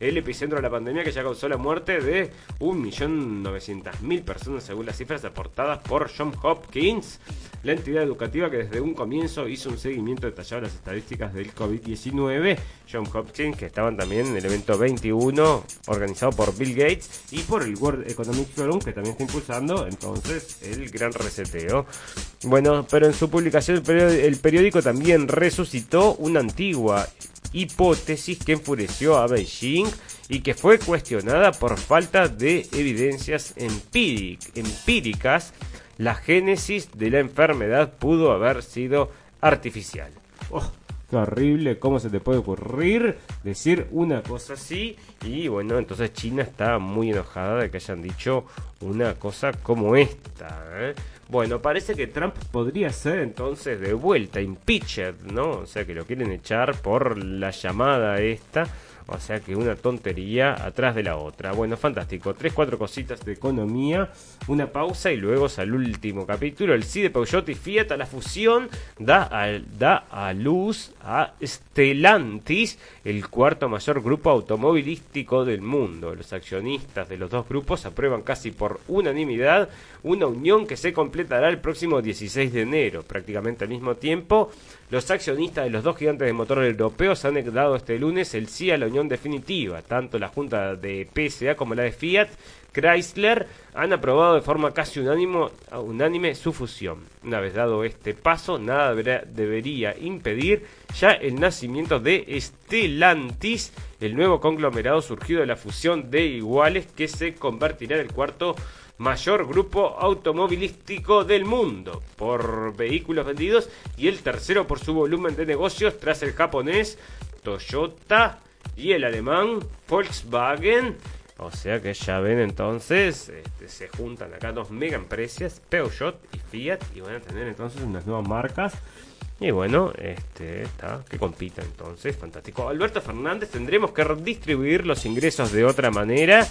el epicentro de la pandemia que ya causó la muerte de 1.900.000 personas según las cifras aportadas por John Hopkins, la entidad educativa que desde un comienzo hizo un seguimiento detallado de las estadísticas del COVID-19. John Hopkins, que estaban también en el evento 21 organizado por Bill Gates y por el World Economic Forum, que también está impulsando entonces el gran reseteo. Bueno, pero en su publicación el periódico también resucitó una antigua hipótesis que enfureció a Beijing y que fue cuestionada por falta de evidencias empíricas. La génesis de la enfermedad pudo haber sido artificial. Oh, qué horrible, ¿cómo se te puede ocurrir decir una cosa así? Y bueno, entonces China está muy enojada de que hayan dicho una cosa como esta. ¿eh? Bueno, parece que Trump podría ser entonces de vuelta impeached, ¿no? O sea que lo quieren echar por la llamada esta o sea que una tontería atrás de la otra. Bueno, fantástico. Tres, cuatro cositas de economía. Una pausa y luego al último capítulo. El sí de Peugeot y Fiat a la fusión da a, da a luz a Stellantis, el cuarto mayor grupo automovilístico del mundo. Los accionistas de los dos grupos aprueban casi por unanimidad una unión que se completará el próximo 16 de enero. Prácticamente al mismo tiempo, los accionistas de los dos gigantes de motor europeos han dado este lunes el sí a la unión definitiva. Tanto la Junta de PSA como la de Fiat Chrysler han aprobado de forma casi unánime su fusión. Una vez dado este paso, nada debería impedir ya el nacimiento de Stellantis, el nuevo conglomerado surgido de la fusión de iguales que se convertirá en el cuarto mayor grupo automovilístico del mundo por vehículos vendidos y el tercero por su volumen de negocios tras el japonés Toyota y el alemán Volkswagen. O sea que ya ven entonces, este, se juntan acá dos mega empresas, Peugeot y Fiat, y van a tener entonces unas nuevas marcas y bueno, este está, que compita entonces, fantástico. Alberto Fernández, tendremos que redistribuir los ingresos de otra manera.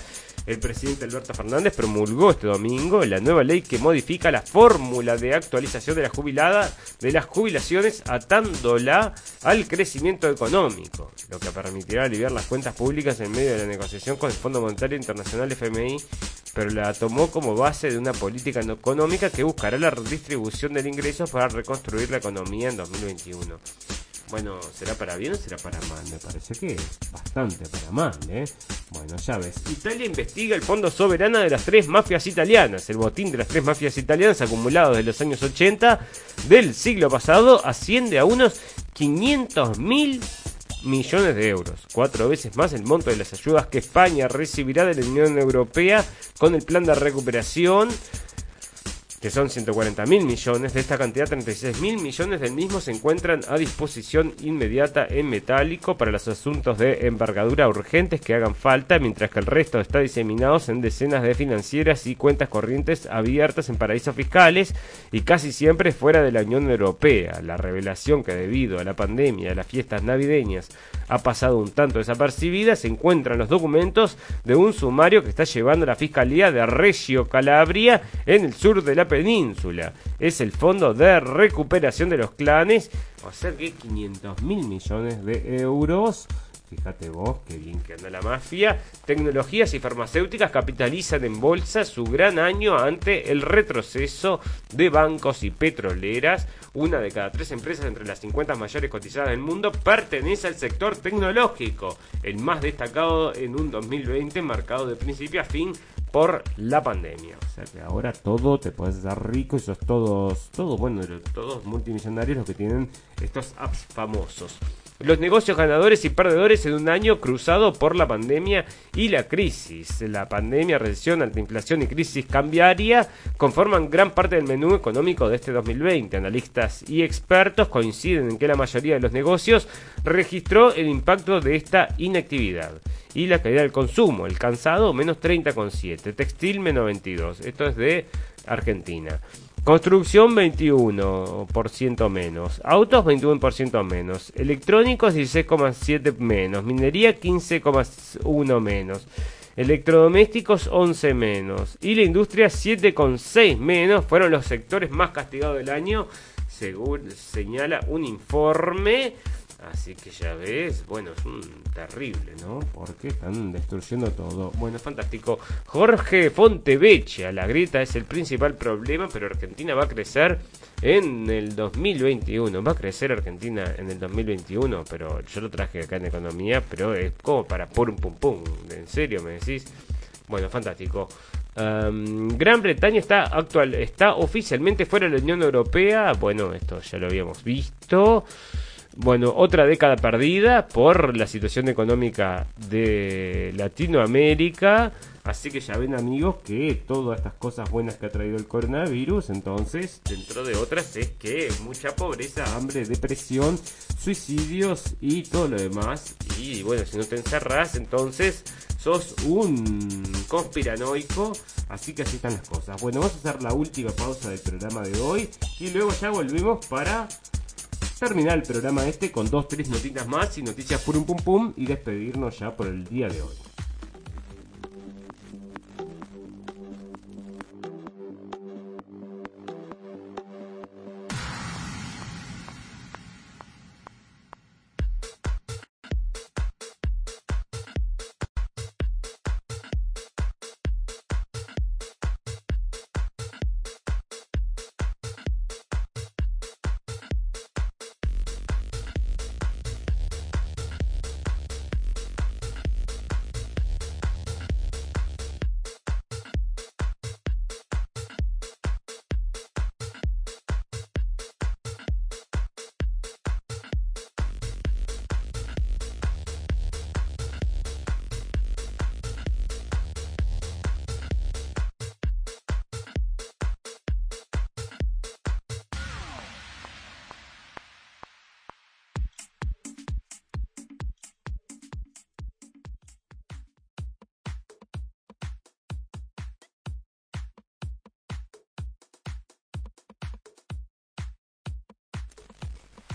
El presidente Alberto Fernández promulgó este domingo la nueva ley que modifica la fórmula de actualización de la jubilada de las jubilaciones atándola al crecimiento económico, lo que permitirá aliviar las cuentas públicas en medio de la negociación con el Fondo Monetario Internacional FMI pero la tomó como base de una política económica que buscará la redistribución del ingreso para reconstruir la economía en 2021. Bueno, ¿será para bien o será para mal? Me parece que es bastante para mal, ¿eh? Bueno, ya ves. Italia investiga el fondo soberano de las tres mafias italianas. El botín de las tres mafias italianas acumulado desde los años 80 del siglo pasado asciende a unos 500 mil millones de euros, cuatro veces más el monto de las ayudas que España recibirá de la Unión Europea con el plan de recuperación que son 140 mil millones. De esta cantidad, 36 mil millones del mismo se encuentran a disposición inmediata en metálico para los asuntos de envergadura urgentes que hagan falta, mientras que el resto está diseminado en decenas de financieras y cuentas corrientes abiertas en paraísos fiscales y casi siempre fuera de la Unión Europea. La revelación que debido a la pandemia a las fiestas navideñas ha pasado un tanto desapercibida se encuentran los documentos de un sumario que está llevando la Fiscalía de Reggio Calabria en el sur de la península. Es el Fondo de Recuperación de los Clanes, o sea que 500 mil millones de euros. Fíjate vos, qué bien que anda la mafia. Tecnologías y farmacéuticas capitalizan en bolsa su gran año ante el retroceso de bancos y petroleras. Una de cada tres empresas entre las 50 mayores cotizadas del mundo pertenece al sector tecnológico, el más destacado en un 2020 marcado de principio a fin por la pandemia. O sea que ahora todo te puedes dar rico y sos todos, todos, bueno, todos multimillonarios los que tienen estos apps famosos. Los negocios ganadores y perdedores en un año cruzado por la pandemia y la crisis. La pandemia, recesión, alta inflación y crisis cambiaria conforman gran parte del menú económico de este 2020. Analistas y expertos coinciden en que la mayoría de los negocios registró el impacto de esta inactividad y la caída del consumo. El cansado menos 30,7, textil menos 22. Esto es de Argentina. Construcción 21% menos, autos 21% menos, electrónicos 16,7 menos, minería 15,1 menos, electrodomésticos 11 menos y la industria 7,6 menos fueron los sectores más castigados del año, según señala un informe Así que ya ves, bueno, es un terrible, ¿no? Porque están destruyendo todo. Bueno, fantástico. Jorge Fontevecha, la grieta es el principal problema, pero Argentina va a crecer en el 2021. Va a crecer Argentina en el 2021, pero yo lo traje acá en economía, pero es como para pum pum pum. ¿En serio me decís? Bueno, fantástico. Gran Bretaña está actual, está oficialmente fuera de la Unión Europea. Bueno, esto ya lo habíamos visto. Bueno, otra década perdida por la situación económica de Latinoamérica. Así que ya ven amigos que todas estas cosas buenas que ha traído el coronavirus, entonces, dentro de otras, es que mucha pobreza, hambre, depresión, suicidios y todo lo demás. Y bueno, si no te encerras, entonces sos un conspiranoico. Así que así están las cosas. Bueno, vamos a hacer la última pausa del programa de hoy y luego ya volvemos para terminar el programa este con dos, tres notitas más y noticias pum pum pum y despedirnos ya por el día de hoy.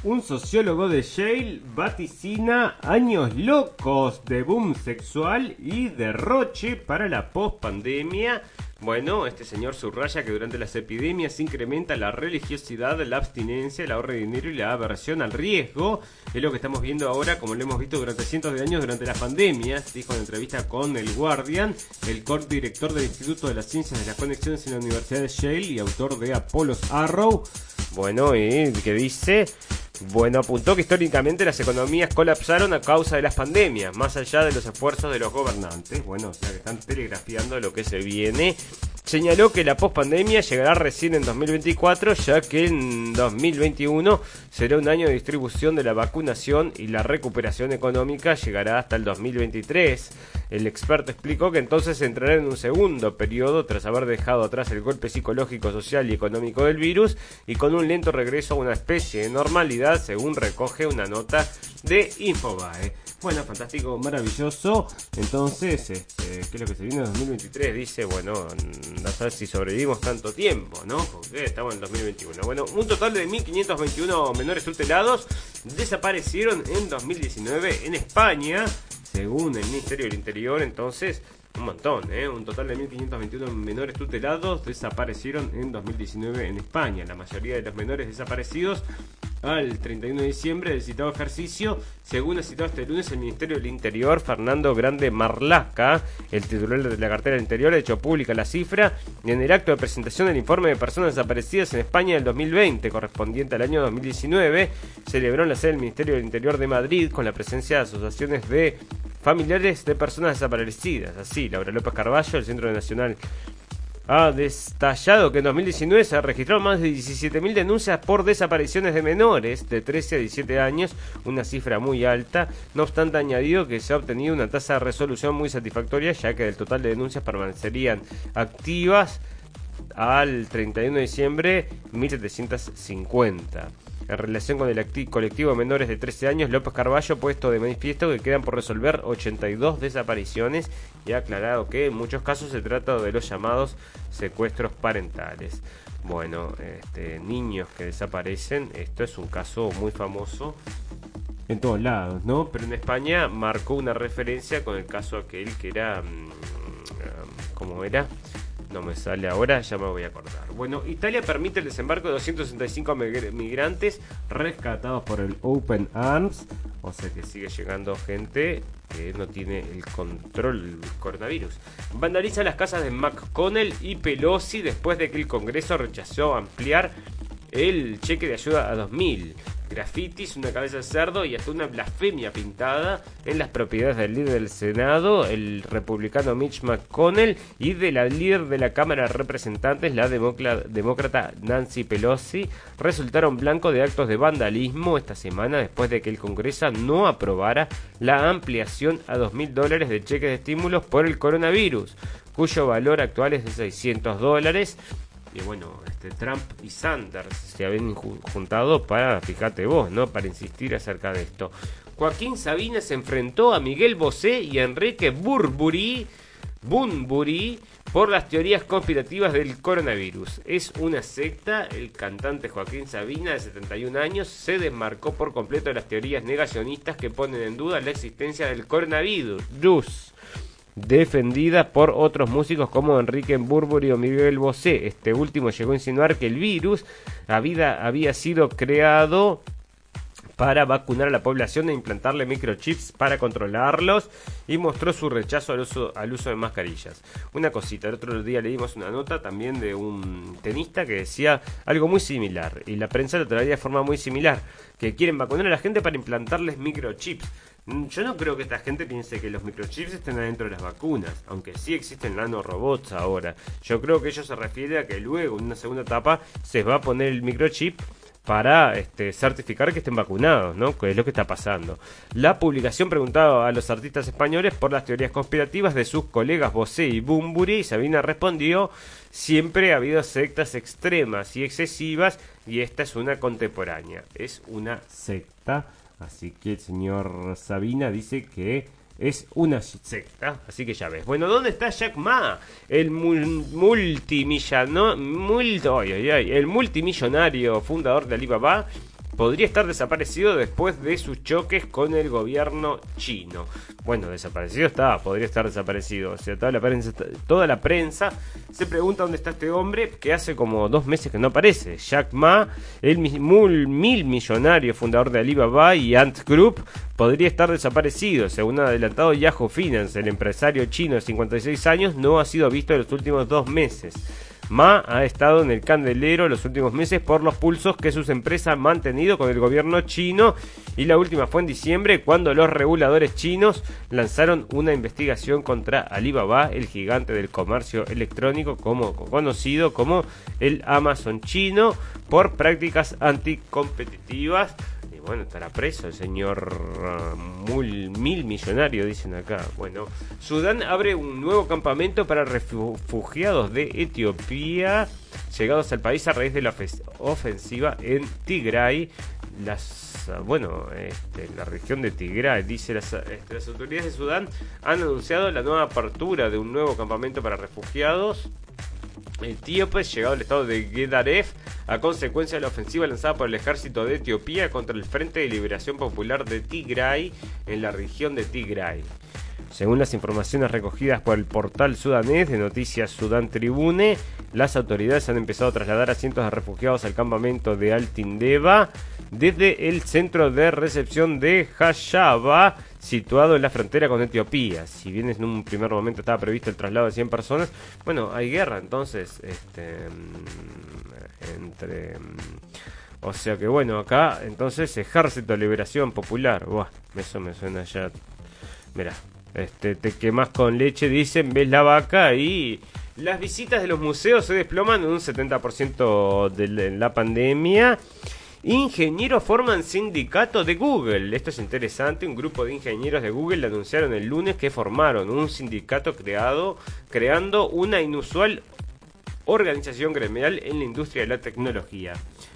Un sociólogo de Yale vaticina años locos de boom sexual y derroche para la pospandemia. Bueno, este señor subraya que durante las epidemias incrementa la religiosidad, la abstinencia, el ahorro de dinero y la aversión al riesgo. Es lo que estamos viendo ahora, como lo hemos visto durante cientos de años durante las pandemias, dijo en entrevista con El Guardian, el director del Instituto de las Ciencias de las Conexiones en la Universidad de Yale y autor de Apollos Arrow. Bueno, y que dice bueno, apuntó que históricamente las economías colapsaron a causa de las pandemias, más allá de los esfuerzos de los gobernantes. Bueno, o sea que están telegrafiando lo que se viene. Señaló que la pospandemia llegará recién en 2024, ya que en 2021 será un año de distribución de la vacunación y la recuperación económica llegará hasta el 2023. El experto explicó que entonces entrará en un segundo periodo tras haber dejado atrás el golpe psicológico, social y económico del virus y con un lento regreso a una especie de normalidad, según recoge una nota de Infobae. Bueno, fantástico, maravilloso. Entonces, este, ¿qué es lo que se viene en 2023? Dice, bueno, no sabes si sobrevivimos tanto tiempo, ¿no? Porque estamos en 2021. Bueno, un total de 1.521 menores tutelados desaparecieron en 2019 en España, según el Ministerio del Interior. Entonces, un montón, ¿eh? Un total de 1.521 menores tutelados desaparecieron en 2019 en España. La mayoría de los menores desaparecidos al 31 de diciembre del citado ejercicio, según ha citado este lunes el Ministerio del Interior, Fernando Grande Marlasca, el titular de la cartera del Interior, ha hecho pública la cifra en el acto de presentación del informe de personas desaparecidas en España del 2020, correspondiente al año 2019, celebró en la sede del Ministerio del Interior de Madrid con la presencia de asociaciones de familiares de personas desaparecidas. Así, Laura López Carballo, el Centro Nacional ha destallado que en 2019 se registraron más de 17.000 denuncias por desapariciones de menores de 13 a 17 años, una cifra muy alta. No obstante, ha añadido que se ha obtenido una tasa de resolución muy satisfactoria, ya que del total de denuncias permanecerían activas al 31 de diciembre 1750. En relación con el colectivo de menores de 13 años, López Carballo ha puesto de manifiesto que quedan por resolver 82 desapariciones y ha aclarado que en muchos casos se trata de los llamados secuestros parentales. Bueno, este, niños que desaparecen, esto es un caso muy famoso en todos lados, ¿no? Pero en España marcó una referencia con el caso aquel que era, mm, ¿cómo era? No me sale ahora, ya me voy a acordar. Bueno, Italia permite el desembarco de 265 migrantes rescatados por el Open Arms. O sea que sigue llegando gente que no tiene el control del coronavirus. Vandaliza las casas de McConnell y Pelosi después de que el Congreso rechazó ampliar el cheque de ayuda a 2000 grafitis, una cabeza de cerdo y hasta una blasfemia pintada en las propiedades del líder del Senado, el republicano Mitch McConnell, y de la líder de la Cámara de Representantes, la demócrata Nancy Pelosi, resultaron blancos de actos de vandalismo esta semana después de que el Congreso no aprobara la ampliación a dos mil dólares de cheques de estímulos por el coronavirus, cuyo valor actual es de 600 dólares bueno, este, Trump y Sanders se habían juntado para, fíjate vos, ¿no? Para insistir acerca de esto. Joaquín Sabina se enfrentó a Miguel Bosé y a Enrique Burbury, Bunbury por las teorías conspirativas del coronavirus. Es una secta, el cantante Joaquín Sabina, de 71 años, se desmarcó por completo de las teorías negacionistas que ponen en duda la existencia del coronavirus defendida por otros músicos como Enrique Burbury o Miguel Bosé. Este último llegó a insinuar que el virus había, había sido creado para vacunar a la población e implantarle microchips para controlarlos y mostró su rechazo al uso, al uso de mascarillas. Una cosita, el otro día leímos una nota también de un tenista que decía algo muy similar y la prensa lo traía de forma muy similar, que quieren vacunar a la gente para implantarles microchips. Mm, yo no creo que esta gente piense que los microchips estén adentro de las vacunas, aunque sí existen nanorobots ahora. Yo creo que ello se refiere a que luego, en una segunda etapa, se va a poner el microchip para este, certificar que estén vacunados, ¿no? Que es lo que está pasando. La publicación preguntaba a los artistas españoles por las teorías conspirativas de sus colegas Bosé y Bumburi y Sabina respondió, siempre ha habido sectas extremas y excesivas y esta es una contemporánea, es una secta Así que el señor Sabina dice que es una secta, así que ya ves. Bueno, ¿dónde está Jack Ma? El multimillonario, el multimillonario fundador de Alibaba podría estar desaparecido después de sus choques con el gobierno chino. Bueno, desaparecido está, podría estar desaparecido. O sea, toda la prensa, toda la prensa se pregunta dónde está este hombre que hace como dos meses que no aparece. Jack Ma, el mil, mil millonario fundador de Alibaba y Ant Group, podría estar desaparecido. Según ha adelantado Yahoo Finance, el empresario chino de 56 años no ha sido visto en los últimos dos meses. Ma ha estado en el candelero los últimos meses por los pulsos que sus empresas han mantenido con el gobierno chino. Y la última fue en diciembre cuando los reguladores chinos lanzaron una investigación contra Alibaba, el gigante del comercio electrónico como, conocido como el Amazon chino, por prácticas anticompetitivas bueno, estará preso el señor uh, mil millonario, dicen acá. Bueno, Sudán abre un nuevo campamento para refugiados de Etiopía llegados al país a raíz de la ofensiva en Tigray. Las, uh, bueno, este, la región de Tigray, dice las, este, las autoridades de Sudán han anunciado la nueva apertura de un nuevo campamento para refugiados etíopes llegado al estado de Gedaref a consecuencia de la ofensiva lanzada por el ejército de Etiopía contra el Frente de Liberación Popular de Tigray en la región de Tigray. Según las informaciones recogidas por el portal sudanés de noticias Sudán Tribune, las autoridades han empezado a trasladar a cientos de refugiados al campamento de Altindeba desde el centro de recepción de Hashaba, situado en la frontera con Etiopía. Si bien en un primer momento estaba previsto el traslado de 100 personas, bueno, hay guerra entonces este, mm, entre... Mm, o sea que bueno, acá entonces Ejército de Liberación Popular. Buah, eso me suena ya. Mira, este, te quemas con leche, dicen, ves la vaca y las visitas de los museos se desploman en un 70% de la pandemia. Ingenieros forman sindicato de Google. Esto es interesante. Un grupo de ingenieros de Google anunciaron el lunes que formaron un sindicato creado, creando una inusual organización gremial en la industria de la tecnología.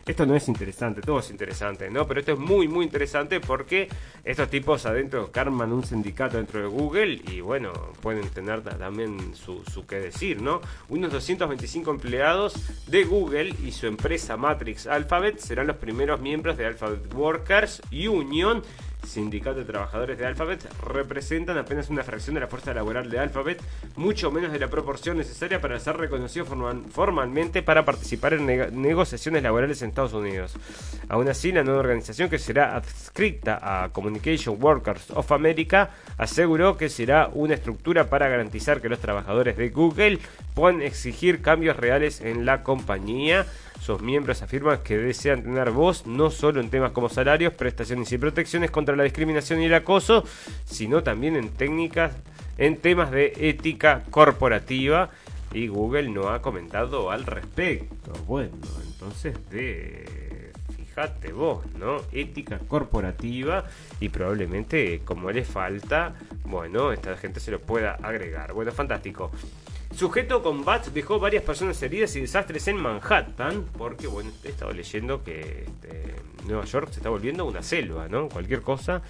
Esto no es interesante, todo es interesante, ¿no? Pero esto es muy, muy interesante porque estos tipos adentro arman un sindicato dentro de Google y bueno, pueden tener también su, su qué decir, ¿no? Unos 225 empleados de Google y su empresa Matrix Alphabet serán los primeros miembros de Alphabet Workers Union sindicato de trabajadores de Alphabet representan apenas una fracción de la fuerza laboral de Alphabet, mucho menos de la proporción necesaria para ser reconocido formalmente para participar en negociaciones laborales en Estados Unidos. Aún así, la nueva organización que será adscrita a Communication Workers of America aseguró que será una estructura para garantizar que los trabajadores de Google puedan exigir cambios reales en la compañía. Sus miembros afirman que desean tener voz no solo en temas como salarios, prestaciones y protecciones contra la discriminación y el acoso, sino también en técnicas, en temas de ética corporativa. Y Google no ha comentado al respecto. Bueno, entonces de fíjate vos, ¿no? Ética corporativa y probablemente como le falta, bueno, esta gente se lo pueda agregar. Bueno, fantástico. Sujeto con bats dejó varias personas heridas y desastres en Manhattan, porque, bueno, he estado leyendo que este, Nueva York se está volviendo una selva, ¿no? Cualquier cosa,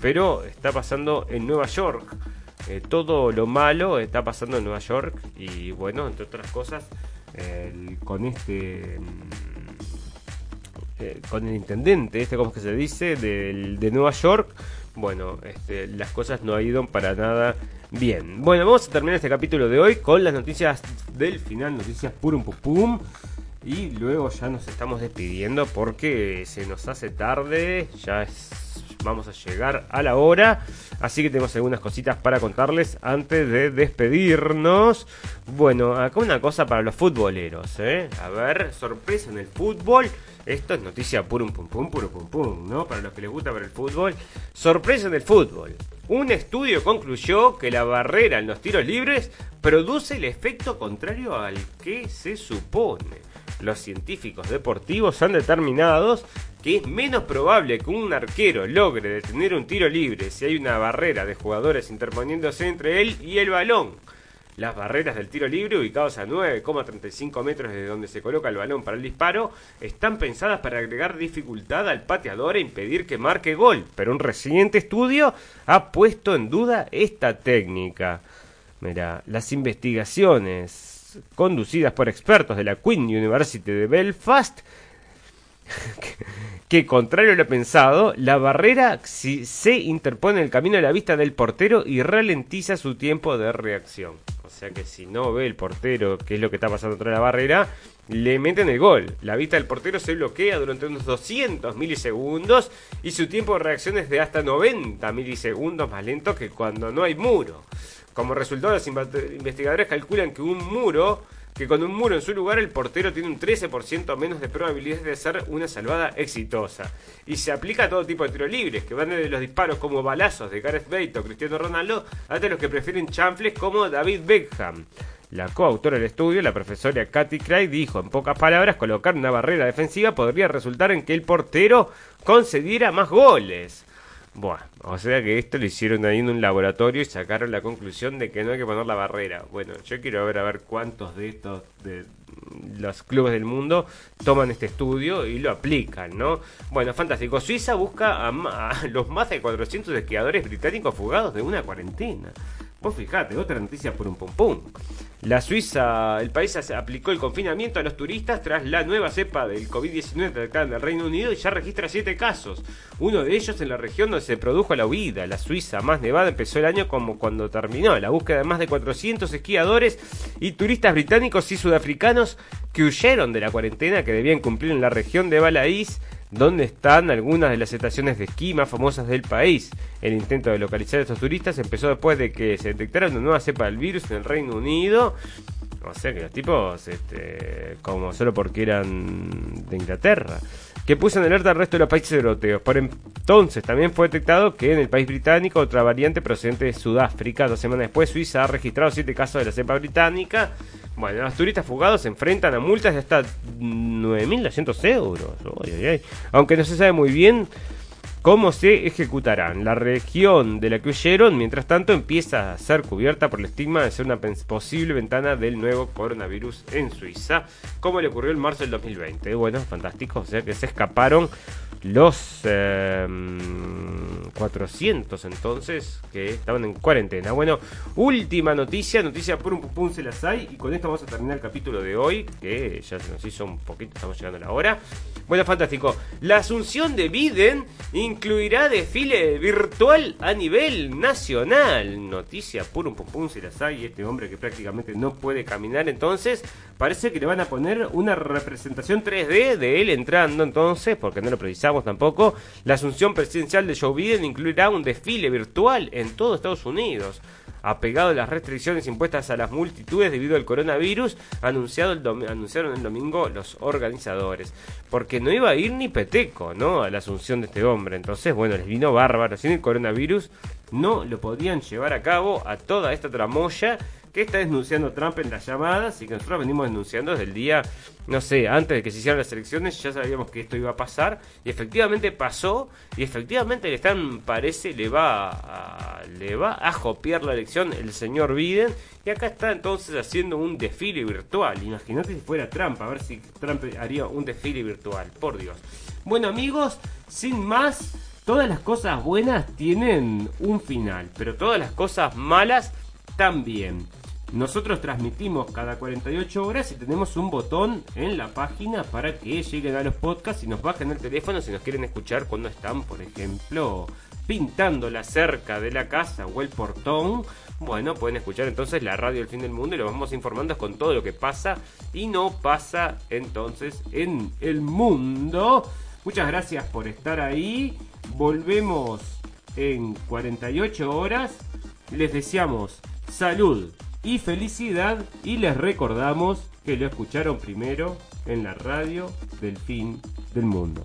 pero está pasando en Nueva York. Eh, todo lo malo está pasando en Nueva York y, bueno, entre otras cosas, con este... Mm, eh, con el intendente, este como que se dice, de Nueva York, bueno, este, las cosas no han ido para nada bien. Bueno, vamos a terminar este capítulo de hoy con las noticias del final, noticias purum pum pum. Y luego ya nos estamos despidiendo porque se nos hace tarde, ya es, vamos a llegar a la hora. Así que tenemos algunas cositas para contarles antes de despedirnos. Bueno, acá una cosa para los futboleros, ¿eh? A ver, sorpresa en el fútbol. Esto es noticia purum pum pum, puro pum pum, ¿no? Para los que les gusta ver el fútbol. Sorpresa en el fútbol. Un estudio concluyó que la barrera en los tiros libres produce el efecto contrario al que se supone. Los científicos deportivos han determinado que es menos probable que un arquero logre detener un tiro libre si hay una barrera de jugadores interponiéndose entre él y el balón las barreras del tiro libre, ubicados a 9,35 metros de donde se coloca el balón para el disparo, están pensadas para agregar dificultad al pateador e impedir que marque gol, pero un reciente estudio ha puesto en duda esta técnica. Mira, las investigaciones conducidas por expertos de la Queen University de Belfast que, contrario a lo pensado, la barrera se interpone en el camino de la vista del portero y ralentiza su tiempo de reacción. Sea que si no ve el portero qué es lo que está pasando tras la barrera, le meten el gol. La vista del portero se bloquea durante unos 200 milisegundos y su tiempo de reacción es de hasta 90 milisegundos más lento que cuando no hay muro. Como resultado, los investigadores calculan que un muro que con un muro en su lugar el portero tiene un 13% menos de probabilidades de hacer una salvada exitosa. Y se aplica a todo tipo de tiros libres, que van desde los disparos como balazos de Gareth Bale o Cristiano Ronaldo, hasta los que prefieren chanfles como David Beckham. La coautora del estudio, la profesora Katy Craig, dijo en pocas palabras, colocar una barrera defensiva podría resultar en que el portero concediera más goles. Bueno, o sea que esto lo hicieron ahí en un laboratorio y sacaron la conclusión de que no hay que poner la barrera. Bueno, yo quiero ver a ver cuántos de estos de los clubes del mundo toman este estudio y lo aplican, ¿no? Bueno, fantástico. Suiza busca a, los más de 400 esquiadores británicos fugados de una cuarentena. Vos fijate, otra noticia por un pum. La Suiza, el país aplicó el confinamiento a los turistas tras la nueva cepa del COVID-19 detectada en el Reino Unido y ya registra siete casos. Uno de ellos en la región donde se produjo la huida. La Suiza más nevada empezó el año como cuando terminó. La búsqueda de más de 400 esquiadores y turistas británicos y sudafricanos que huyeron de la cuarentena que debían cumplir en la región de Balaís donde están algunas de las estaciones de esquí más famosas del país. El intento de localizar a estos turistas empezó después de que se detectara una nueva cepa del virus en el Reino Unido. O sea que los tipos, este, como solo porque eran de Inglaterra, que puso en alerta al resto de los países europeos. Por entonces también fue detectado que en el país británico otra variante procedente de Sudáfrica. Dos semanas después Suiza ha registrado siete casos de la cepa británica. Bueno, los turistas fugados se enfrentan a multas de hasta 9.200 euros. Aunque no se sabe muy bien cómo se ejecutarán. La región de la que huyeron, mientras tanto, empieza a ser cubierta por el estigma de ser una posible ventana del nuevo coronavirus en Suiza, como le ocurrió en marzo del 2020. Bueno, fantástico, o que se escaparon los 400 em, entonces que estaban en cuarentena. Bueno, última noticia, noticia por un pum se las hay y con esto vamos a terminar el capítulo de hoy, que ya se nos hizo un poquito, estamos llegando a la hora. Bueno, fantástico. La asunción de Biden incluirá desfile virtual a nivel nacional. Noticia por un pum se las hay, este hombre que prácticamente no puede caminar, entonces parece que le van a poner una representación 3D de él entrando entonces, porque no lo precisamos tampoco, la asunción presidencial de Joe Biden incluirá un desfile virtual en todo Estados Unidos. Apegado a las restricciones impuestas a las multitudes debido al coronavirus, anunciado el anunciaron el domingo los organizadores. Porque no iba a ir ni peteco, ¿no? A la asunción de este hombre. Entonces, bueno, les vino bárbaro. Sin el coronavirus no lo podían llevar a cabo a toda esta tramoya que está denunciando Trump en las llamadas y que nosotros venimos denunciando desde el día, no sé, antes de que se hicieran las elecciones, ya sabíamos que esto iba a pasar y efectivamente pasó y efectivamente le están, parece, le va a, le va a copiar la elección el señor Biden y acá está entonces haciendo un desfile virtual. Imagínate si fuera Trump, a ver si Trump haría un desfile virtual, por Dios. Bueno amigos, sin más, todas las cosas buenas tienen un final, pero todas las cosas malas también. Nosotros transmitimos cada 48 horas y tenemos un botón en la página para que lleguen a los podcasts y nos bajen el teléfono si nos quieren escuchar cuando están, por ejemplo, pintando la cerca de la casa o el portón. Bueno, pueden escuchar entonces la radio del fin del mundo y lo vamos informando con todo lo que pasa y no pasa entonces en el mundo. Muchas gracias por estar ahí. Volvemos en 48 horas. Les deseamos salud y felicidad y les recordamos que lo escucharon primero en la radio del fin del mundo.